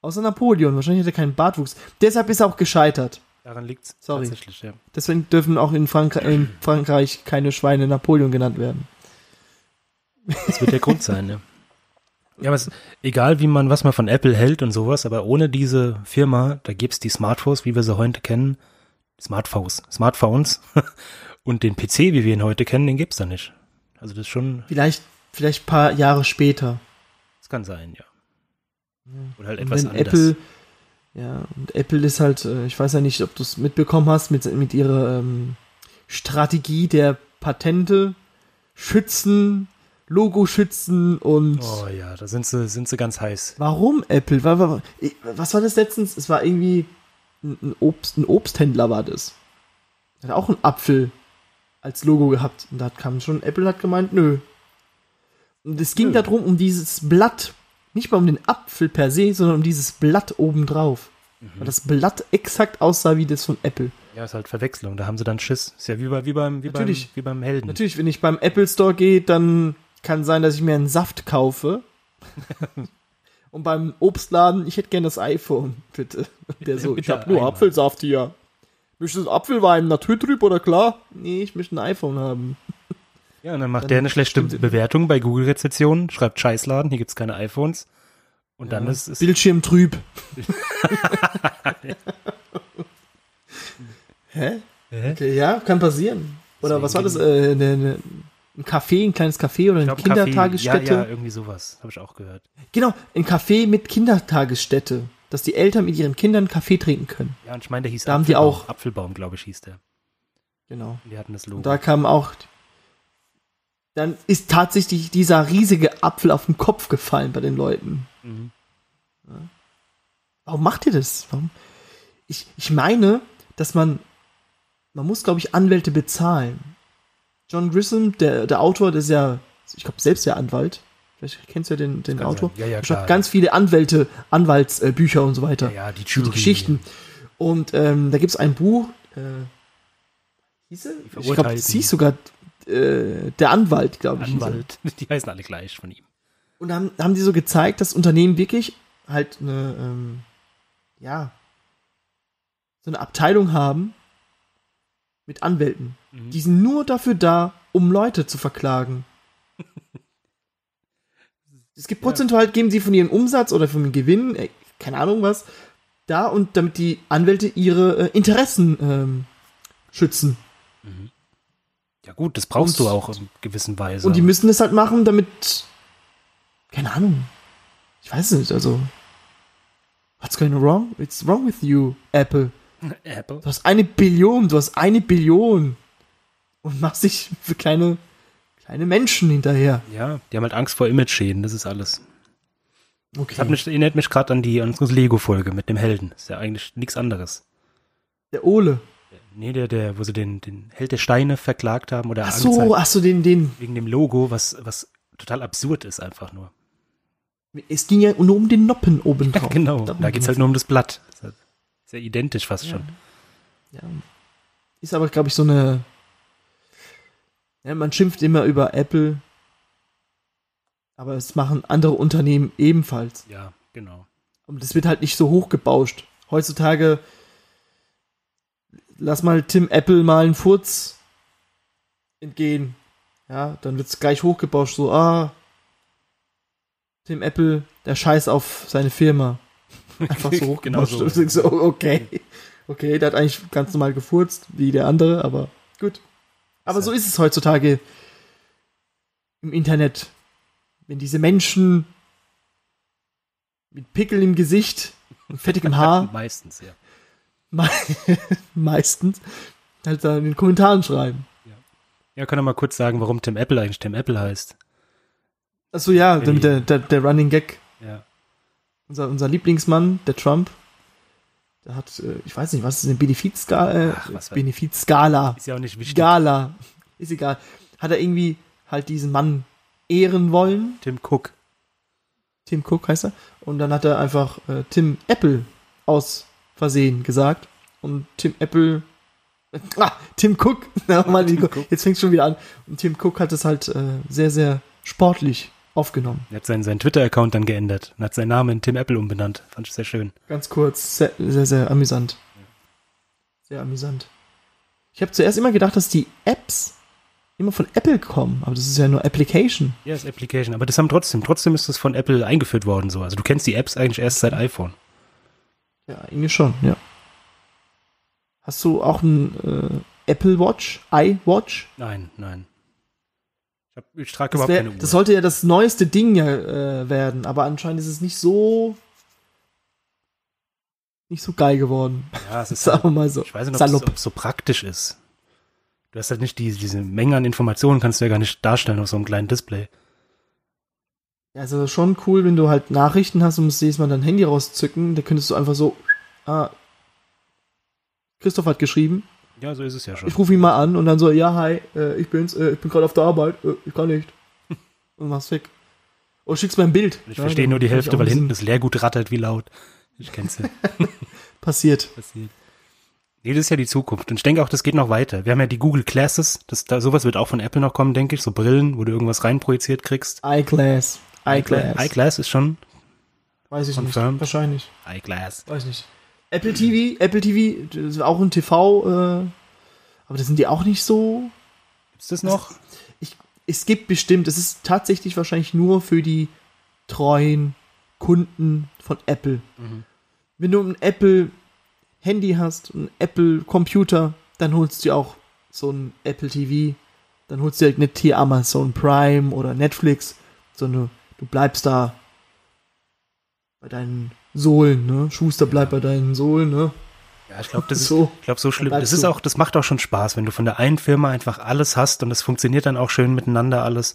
Außer Napoleon. Wahrscheinlich hat er keinen Bartwuchs. Deshalb ist er auch gescheitert. Daran liegt es tatsächlich, ja. Deswegen dürfen auch in, Frank in, Frankreich keine Schweine Napoleon genannt werden. Das wird der Grund sein, ja. Ja, aber es, egal wie man, was man von Apple hält und sowas, aber ohne diese Firma, da gibt's die Smartphones, wie wir sie heute kennen, Smartphones, Smartphones und den PC, wie wir ihn heute kennen, den gibt's da nicht. Also das ist schon. Vielleicht vielleicht ein paar Jahre später. Das kann sein, ja. Oder halt etwas anders. Apple, ja, und Apple ist halt, äh, ich weiß ja nicht, ob du es mitbekommen hast, mit, mit ihrer ähm, Strategie der Patente, Schützen, Logo schützen und. Oh ja, da sind sie, sind sie ganz heiß. Warum Apple? Was war das letztens? Es war irgendwie ein Obst, ein Obsthändler war das. Hat auch einen Apfel als Logo gehabt. Und da kam schon, Apple hat gemeint, nö. Und es ging Nö. darum, um dieses Blatt. Nicht mal um den Apfel per se, sondern um dieses Blatt obendrauf. Weil das Blatt exakt aussah wie das von Apple. Ja, ist halt Verwechslung. Da haben sie dann Schiss. Ist ja wie, bei, wie, beim, wie, beim, Natürlich. wie beim Helden. Natürlich, wenn ich beim Apple Store gehe, dann kann sein, dass ich mir einen Saft kaufe. Und beim Obstladen, ich hätte gern das iPhone, bitte. Der so, ich Bitte habe nur. Apfelsaft hier. Möchtest du Apfelwein naturtrüb oder klar? Nee, ich möchte ein iPhone haben. Ja, und dann macht Dann der eine schlechte Bewertung bei Google-Rezessionen, schreibt Scheißladen, hier gibt's keine iPhones. Und dann Ja. ist es. Bildschirm trüb. Hä? Hä? Okay, ja, kann passieren. Oder Deswegen was war das? Äh, ne, ne, ein Café, ein kleines Café oder eine glaub, Café- Kindertagesstätte? Ja, ja, irgendwie sowas. Habe ich auch gehört. Genau, ein Café mit Kindertagesstätte. Dass die Eltern mit ihren Kindern Kaffee trinken können. Ja, und ich meine, der hieß Da haben die Apfelbaum. auch- Apfelbaum, glaube ich, hieß der. Genau. Und die hatten das Logo. Und da kam auch. Dann ist tatsächlich dieser riesige Apfel auf den Kopf gefallen bei den Leuten. mhm. Warum macht ihr das? Warum? Ich, ich meine, dass man. Man muss, glaube ich, Anwälte bezahlen. John Grissom, der, der Autor, der ist ja, ich glaube, selbst der Anwalt. Vielleicht kennst du ja den, den Autor. sein. Ja, ja, klar. ganz viele Anwälte, Anwaltsbücher und so weiter. Ja, ja, die die Geschichten. Und ähm, da gibt es ein Buch, äh, hieß er? Ich glaube, es hieß sogar äh, der Anwalt, glaube ich. Anwalt. Die heißen alle gleich von ihm. Und dann haben die so gezeigt, dass Unternehmen wirklich halt eine, ähm, ja, so eine Abteilung haben mit Anwälten. Mhm. Die sind nur dafür da, um Leute zu verklagen. Es gibt prozentual, geben sie von ihrem Umsatz oder von ihrem Gewinn, äh, keine Ahnung was, da und damit die Anwälte ihre äh, Interessen ähm, schützen. Ja gut, das brauchst Und- du auch in gewissen Weise. Und die müssen das halt machen, damit. Keine Ahnung. Ich weiß nicht, also. What's going wrong? What's wrong with you, Apple? Apple. Du hast eine Billion, du hast eine Billion. Und machst dich für kleine, kleine Menschen hinterher. Ja, die haben halt Angst vor Image-Schäden, das ist alles. Okay. Das hat mich, erinnert mich gerade an die an unsere Lego-Folge mit dem Helden. Ist ja eigentlich nichts anderes. Der Ole. Nee, der, der, wo sie den, den Held der Steine verklagt haben oder Ach so, ach so, den, den. wegen dem Logo, was, was total absurd ist einfach nur. Es ging ja nur um den Noppen oben drauf. genau. Darum Da geht's ging's. halt nur um das Blatt. Sehr identisch fast schon. Ja. Ist aber, glaube ich, so eine. Ja, man schimpft immer über Apple. Aber es machen andere Unternehmen ebenfalls. Ja, genau. Und das wird halt nicht so hochgebauscht. Heutzutage lass mal Tim Apple mal einen Furz entgehen. Ja, dann wird's gleich hochgebauscht, so, ah, Tim Apple, der Scheiß auf seine Firma. Einfach so hochgebauscht. Genau so. So, okay. Okay, der hat eigentlich ganz normal gefurzt, wie der andere, aber gut. Aber so ist es heutzutage im Internet. Wenn diese Menschen mit Pickel im Gesicht und fettigem Haar Meistens, ja. Me meistens halt da in den Kommentaren schreiben. Ja, können wir mal kurz sagen, warum Tim Apple eigentlich Tim Apple heißt. Achso, ja, der, der, der Running Gag. Ja. Unser, unser Lieblingsmann, der Trump, der hat, äh, ich weiß nicht, was ist eine Benefizskala? Äh, Benefizskala. Ist ja auch nicht wichtig. Gala. Ist egal. Hat er irgendwie halt diesen Mann ehren wollen. Tim Cook. Tim Cook heißt er. Und dann hat er einfach äh, Tim Apple aus Versehen gesagt. Und Tim Apple. Ah, Tim Cook. Mann, Tim Cook. Jetzt fängt schon wieder an. Und Tim Cook hat es halt äh, sehr, sehr sportlich aufgenommen. Er hat seinen, seinen Twitter-Account dann geändert und hat seinen Namen in Tim Apple umbenannt. Fand ich sehr schön. Ganz kurz. Sehr, sehr, sehr amüsant. Sehr amüsant. Ich habe zuerst immer gedacht, dass die Apps immer von Apple kommen. Aber das ist ja nur Application. Ja, ist Application. Aber das haben trotzdem, trotzdem ist das von Apple eingeführt worden so. Also du kennst die Apps eigentlich erst seit iPhone. Ja, irgendwie schon, ja. Hast du auch ein äh, Apple Watch? iWatch? Nein, nein. Ich, hab, ich trage Das, überhaupt wär, keine Uhr. das sollte ja das neueste Ding ja äh, werden, aber anscheinend ist es nicht so nicht so geil geworden. ja, es ist halt, mal so. ich weiß nicht, ob Salopp. es, ob es so praktisch ist. Du hast halt nicht die, diese Menge an Informationen, kannst du ja gar nicht darstellen auf so einem kleinen Display. Ja, Also schon cool, wenn du halt Nachrichten hast und musst jedes Mal dein Handy rauszücken, da könntest du einfach so, ah, Christoph hat geschrieben, Ja, so ist es ja schon. Ich rufe ihn mal an und dann so, ja, hi, äh, ich bin's, äh, ich bin gerade auf der Arbeit, äh, ich kann nicht. Und mach's weg. Oder schickst mir ein Bild. Ich Ja, verstehe nur die Hälfte, weil hinten das Leergut rattert wie laut. Ich kenn's ja. Passiert. passiert. Nee, das ist ja die Zukunft. Und ich denke auch, das geht noch weiter. Wir haben ja die Google Glasses. Das, da, sowas wird auch von Apple noch kommen, denke ich. So Brillen, wo du irgendwas reinprojiziert kriegst. iClass. iClass. iGlass ist schon Weiß ich Confirmed. nicht. Wahrscheinlich. iGlass. Weiß nicht. Apple TV, Apple TV, das ist auch ein TV, äh, aber das sind die auch nicht so. Gibt's das noch? Ich, es gibt bestimmt, es ist tatsächlich wahrscheinlich nur für die treuen Kunden von Apple. Mhm. Wenn du ein Apple Handy hast, ein Apple Computer, dann holst du dir auch so ein Apple TV. Dann holst du dir nicht hier Amazon Prime oder Netflix, sondern du bleibst da bei deinen Sohlen, ne? Schuster bleibt bei deinen Sohlen, ne? Ja, ich glaube, das ist, So. ich glaube, so schlimm. Das ist auch, das macht auch schon Spaß, wenn du von der einen Firma einfach alles hast und es funktioniert dann auch schön miteinander alles.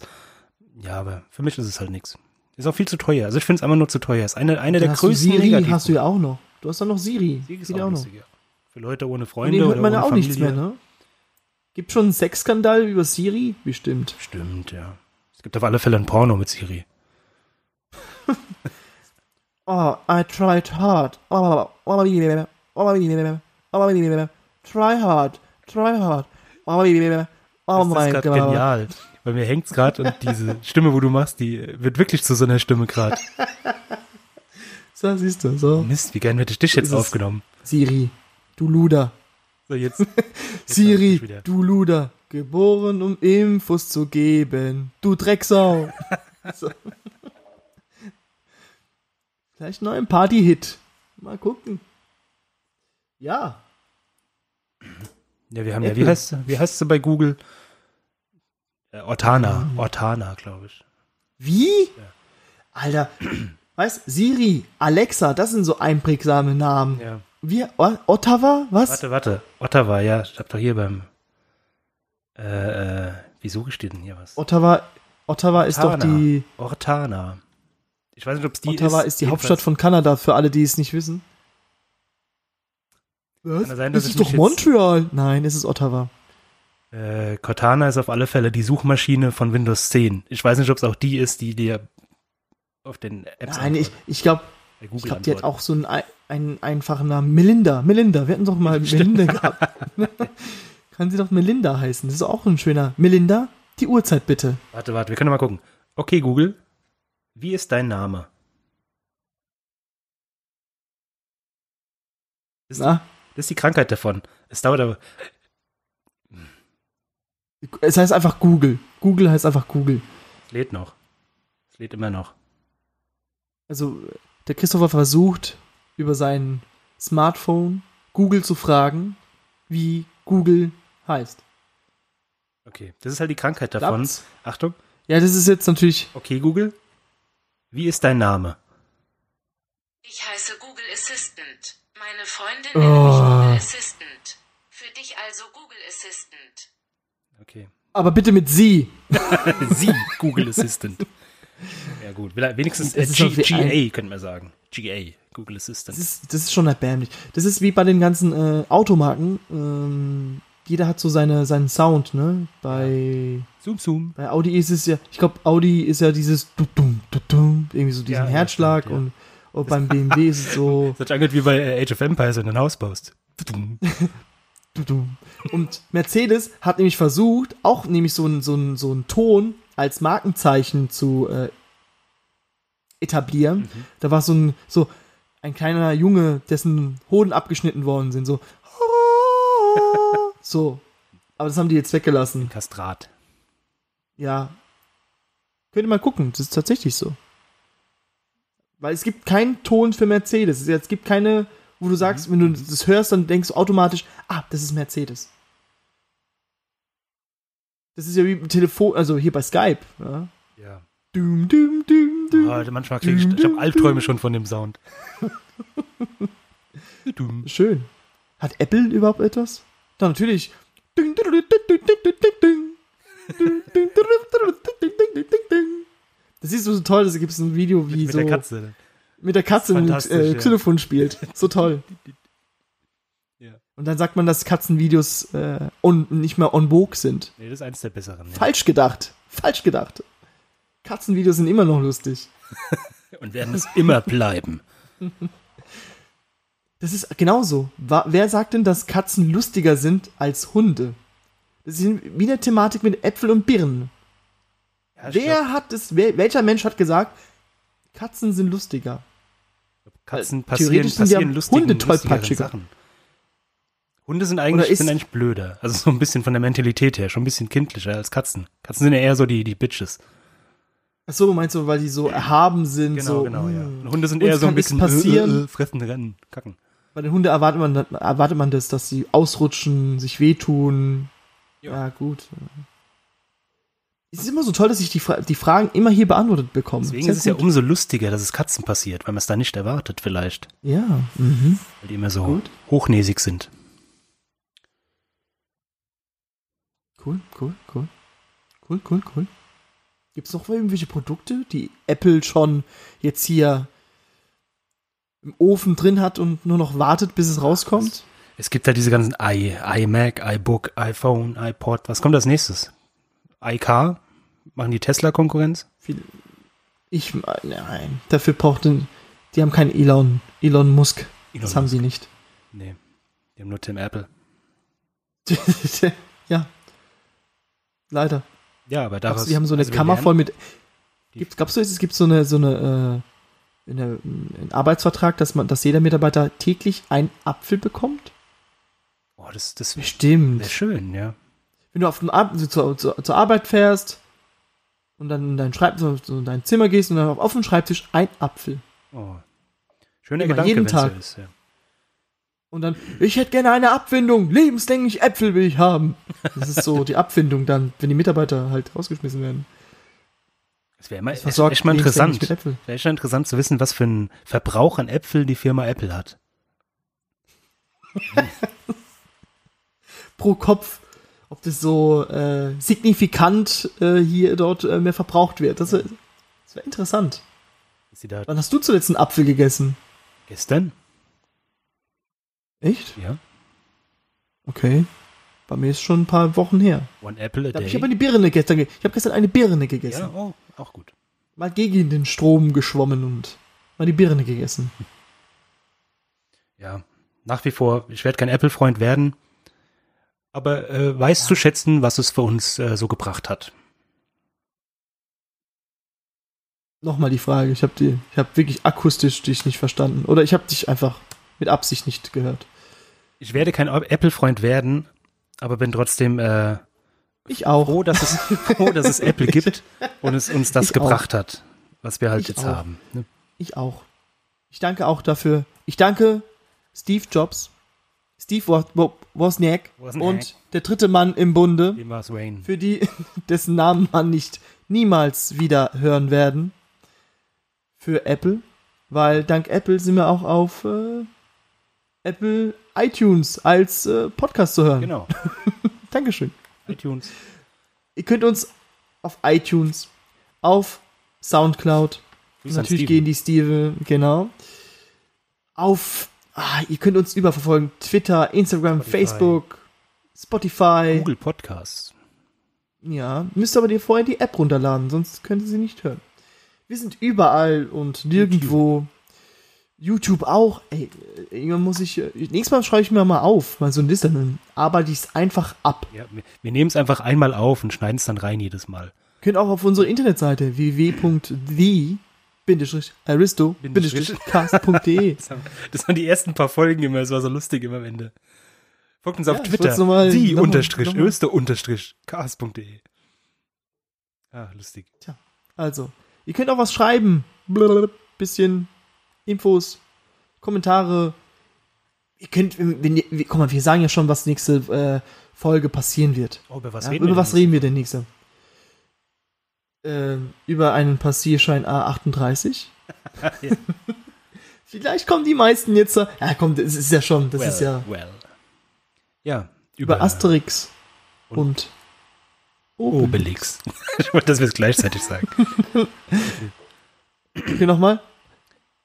Ja, aber für mich ist es halt nichts. Ist auch viel zu teuer. Also ich finde es einfach nur zu teuer. Ist eine, eine Dann der größten Siri Negativ- hast du ja auch noch. Du hast dann noch Siri. Siri ist auch auch noch. Für Leute ohne Freunde denen hört oder man ohne ja auch Familie. nichts mehr, ne? Gibt schon einen Sexskandal über Siri? Bestimmt. Stimmt, ja. Es gibt auf alle Fälle ein Porno mit Siri. Oh, I tried hard. Try hard. Try hard. Oh, mein Gott. genial. Bei mir hängt's gerade und diese Stimme, wo du machst, die wird wirklich zu so einer Stimme gerade. So, siehst du, so. Mist, wie gern hätte ich dich jetzt es. aufgenommen. Siri, du Luder. So, jetzt. jetzt Siri, du Luder. Geboren, um Infos zu geben. Du Drecksau. so. Vielleicht noch ein Party-Hit. Mal gucken. Ja. Ja, wir haben ja, Apple. wie heißt, wie heißt sie bei Google? Äh, Ortana, Mhm. Ortana, glaube ich. Wie? Alter, weißt Siri, Alexa, das sind so einprägsame Namen. Ja. Wie? O Ottawa? Was? Warte, warte. Ottawa, ja, ich hab doch hier beim, äh, äh, wie suche ich dir denn hier was? Ottawa, Ottawa ist doch Ortana. die, Ortana. Ich weiß nicht, ob es die Ottawa ist. ist die Jedenfalls- Hauptstadt von Kanada, für alle, die es nicht wissen. Was? Kann sein, dass es ich ist doch Montreal. Nein, es ist Ottawa. Äh, Cortana ist auf alle Fälle die Suchmaschine von Windows 10. Ich weiß nicht, ob es auch die ist, die dir auf den Apps Nein, ich, antwortet. ich glaube, Bei ich glaub, die hat auch so einen, ei- einen einfachen Namen. Melinda, Melinda. Wir hatten doch mal Melinda gehabt. Kann sie doch Melinda heißen. Das ist auch ein schöner. Melinda, die Uhrzeit bitte. Warte, warte, wir können mal gucken. Okay, Google, wie ist dein Name? Das, Na? das ist die Krankheit davon. Es dauert aber. Es heißt einfach Google. Google heißt einfach Google. Es lädt noch. Es lädt immer noch. Also, der Christopher versucht, über sein Smartphone Google zu fragen, wie Google heißt. Okay, das ist halt die Krankheit davon. Klappt's? Achtung. Ja, das ist jetzt natürlich. Okay, Google, wie ist dein Name? Ich heiße Google Assistant. Meine Freundin Oh. nennt mich Google Assistant. Für dich also Google Assistant. Okay. Aber bitte mit sie. Sie, Google Assistant. Ja gut, wenigstens äh, GA, könnte man sagen. GA, Google Assistant. Das ist, das ist schon erbärmlich. Das ist wie bei den ganzen äh, Automarken. Ähm, jeder hat so seine, seinen Sound, ne? Bei, Zoom, zoom. bei Audi ist es ja, ich glaube, Audi ist ja dieses du-dum, du-dum, irgendwie so diesen Ja, Herzschlag stimmt, ja. und, und beim BMW ist es so Das angehört wie bei äh, Age of Empires, wenn du ein Haus baust. Und Mercedes hat nämlich versucht, auch nämlich so einen so so einen Ton als Markenzeichen zu äh, etablieren. Mhm. Da war so ein, so ein kleiner Junge, dessen Hoden abgeschnitten worden sind, so. so. Aber das haben die jetzt weggelassen. Kastrat. Ja. Könnt ihr mal gucken, das ist tatsächlich so. Weil es gibt keinen Ton für Mercedes. Es gibt keine, wo du sagst, wenn du das hörst, dann denkst du automatisch, ah, das ist Mercedes. Das ist ja wie im Telefon, also hier bei Skype. Ja. Ja. Dum, dum, dum, dum. Oh, manchmal krieg ich, ich habe Albträume schon von dem Sound. Schön. Hat Apple überhaupt etwas? Da natürlich. Das ist so toll, da gibt es ein Video, wie Mit so der Katze. mit der Katze Fantastisch, äh. Xylophon spielt. So toll. Ja. Und dann sagt man, dass Katzenvideos äh, on, nicht mehr on vogue sind. Nee, das ist eins der besseren. Ja. Falsch gedacht. Falsch gedacht. Katzenvideos sind immer noch lustig. Und werden es immer bleiben. Das ist genauso. Wer sagt denn, dass Katzen lustiger sind als Hunde? Das ist wie eine Thematik mit Äpfel und Birnen. Ja, Wer glaub, hat es, wer, welcher Mensch hat gesagt, Katzen sind lustiger? Katzen äh, passieren, theoretisch sind passieren lustigen, Hunde tollpatschiger. Sachen. Hunde sind eigentlich, ist- sind eigentlich blöder. Also so ein bisschen von der Mentalität her, schon ein bisschen kindlicher als Katzen. Katzen sind ja eher so die, die Bitches. Ach so, meinst du, weil die so erhaben sind? Genau, so, genau, ja. mm. Und Hunde sind eher so ein kann nichts bisschen passieren. Äh, äh, fressen, rennen, kacken. Bei den Hunden erwartet man, erwartet man das, dass sie ausrutschen, sich wehtun. Ja. Ja, gut. Es ist immer so toll, dass ich die, Fra die Fragen immer hier beantwortet bekomme. Deswegen Sehr ist es ja gut. umso lustiger, dass es Katzen passiert, weil man es da nicht erwartet vielleicht. Ja, mhm. Weil die immer so Gut. hochnäsig sind. Cool, cool, cool. Cool, cool, cool. Gibt es noch irgendwelche Produkte, die Apple schon jetzt hier im Ofen drin hat und nur noch wartet, bis es rauskommt? Es gibt ja diese ganzen i, iMac, iBook, iPhone, iPod. Was kommt als nächstes? iCar? Machen die Tesla-Konkurrenz? Viel- Ich, nein, dafür braucht den, die haben keinen Elon, Elon Musk. Das Elon haben Musk. sie nicht. Nee. Die haben nur Tim Apple. ja. Leider. Ja, aber daraus. die haben so eine also wir Kammer lernen- voll mit. Die- Gibt, glaubst du, es gibt so eine, so eine, äh, eine, einen Arbeitsvertrag, dass man, dass jeder Mitarbeiter täglich einen Apfel bekommt? Oh, das, das wäre Bestimmt. schön, ja. Wenn du auf dem Ar so zur, zur, zur Arbeit fährst und dann in dein, Schreib so in dein Zimmer gehst und dann auf offenen Schreibtisch ein Apfel. Oh. Schöner Immer, Gedanke, jeden Tag. ist. Ja. Und dann, ich hätte gerne eine Abfindung, lebenslänglich Äpfel will ich haben. Das ist so die Abfindung dann, wenn die Mitarbeiter halt rausgeschmissen werden. Das wäre mal, echt, echt mal interessant. Wäre echt mal interessant zu wissen, was für einen Verbrauch an Äpfel die Firma Apple hat. Pro Kopf, ob das so äh, signifikant äh, hier dort äh, mehr verbraucht wird. Das wäre wär interessant. Wann hast du zuletzt einen Apfel gegessen? gestern? Echt? Ja. Okay. Bei mir ist schon ein paar Wochen her. One Apple a Da hab day. ich habe eine Birne gestern. ge- Ich habe gestern eine Birne gegessen. ja, oh, auch gut. Mal gegen den Strom geschwommen und mal die Birne gegessen. Ja, nach wie vor, ich werde kein Apple-Freund werden, aber äh, weiß zu schätzen, was es für uns äh, so gebracht hat. Nochmal die Frage. Ich habe habe wirklich akustisch dich nicht verstanden. Oder ich habe dich einfach mit Absicht nicht gehört. Ich werde kein Apple-Freund werden, aber bin trotzdem äh, Ich auch. froh, dass es, froh, dass es Apple gibt und es uns das Ich gebracht hat, was wir halt Ich jetzt auch. haben. ne? Ich auch. Ich danke auch dafür. Ich danke Steve Jobs, Steve Wo- Wo- Wozniak Wozniak. und der dritte Mann im Bunde, Wayne? für die, dessen Namen man nicht niemals wieder hören werden, für Apple, weil dank Apple sind wir auch auf äh, Apple iTunes als äh, Podcast zu hören. Genau, Dankeschön. iTunes. Ihr könnt uns auf iTunes, auf Soundcloud, Grüß Natürlich gehen die Steve, genau. Auf, ah, ihr könnt uns überverfolgen. Twitter, Instagram, Spotify. Facebook, Spotify. Google Podcasts. Ja, müsst aber dir vorher die App runterladen, sonst könnt ihr sie nicht hören. Wir sind überall und nirgendwo. YouTube auch. Ey, irgendwann muss ich, äh, nächstes Mal schreibe ich mir mal auf, mal so eine Liste, dann arbeite ich es einfach ab. Ja, wir wir nehmen es einfach einmal auf und schneiden es dann rein jedes Mal. Könnt auch auf unsere Internetseite www.the-aristo-cast.de Das, haben, das waren die ersten paar Folgen immer, es war so lustig immer am Ende. Folgt uns auf Ja, ich Twitter. wollt's noch mal- die noch mal- unterstrich noch mal. öster unterstrich cast.de. Ah, lustig. Also, ihr könnt auch was schreiben. Blablabla. Bisschen Infos, Kommentare. Ihr könnt, wenn wir- guck mal, wir sagen ja schon, was nächste äh, Folge passieren wird. Oh, über was Ja, reden über wir was denn reden wir denn nächste? Ähm, über einen Passierschein A38. Ja. Vielleicht kommen die meisten jetzt. so- Ja, komm, das ist ja schon, das well, ist ja Well. Ja, über Asterix und- und, Obelix. Obelix. ich wollte, dass wir es gleichzeitig sagen. Okay, nochmal.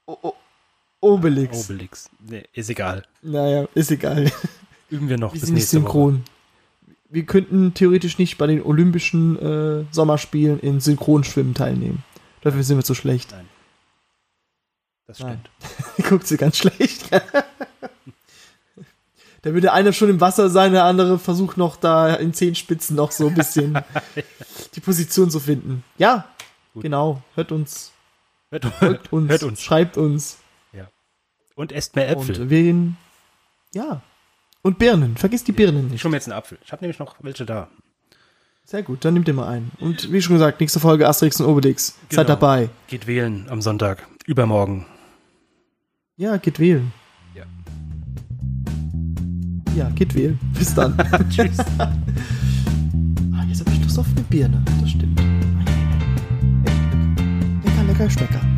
O O Obelix. Obelix. Nee, ist egal. Naja, ist egal. Üben wir noch Wir bis sind nicht nächste Woche. synchron. Wir könnten theoretisch nicht bei den Olympischen äh, Sommerspielen in Synchronschwimmen teilnehmen. Dafür sind wir zu schlecht. Das Nein. stimmt. Guckt sie ganz schlecht. da würde einer schon im Wasser sein, der andere versucht noch da in Zehenspitzen noch so ein bisschen die Position zu finden. Ja, Gut. genau. Hört uns, Hört, folgt uns, Hört uns. schreibt uns. Und esst mehr Äpfel. Und wen, ja. Und Birnen. Vergiss die Birnen Ich nicht. schon mir jetzt einen Apfel. Ich habe nämlich noch welche da. Sehr gut, dann nimmt ihr mal einen. Und wie schon gesagt, nächste Folge Asterix und Obelix. Seid Genau. dabei. Geht wählen am Sonntag. Übermorgen. Ja, geht wählen. Ja. Ja, geht wählen. Bis dann. Tschüss. Ah, jetzt habe ich Lust auf eine Birne. Das stimmt. Lecker Schmecker.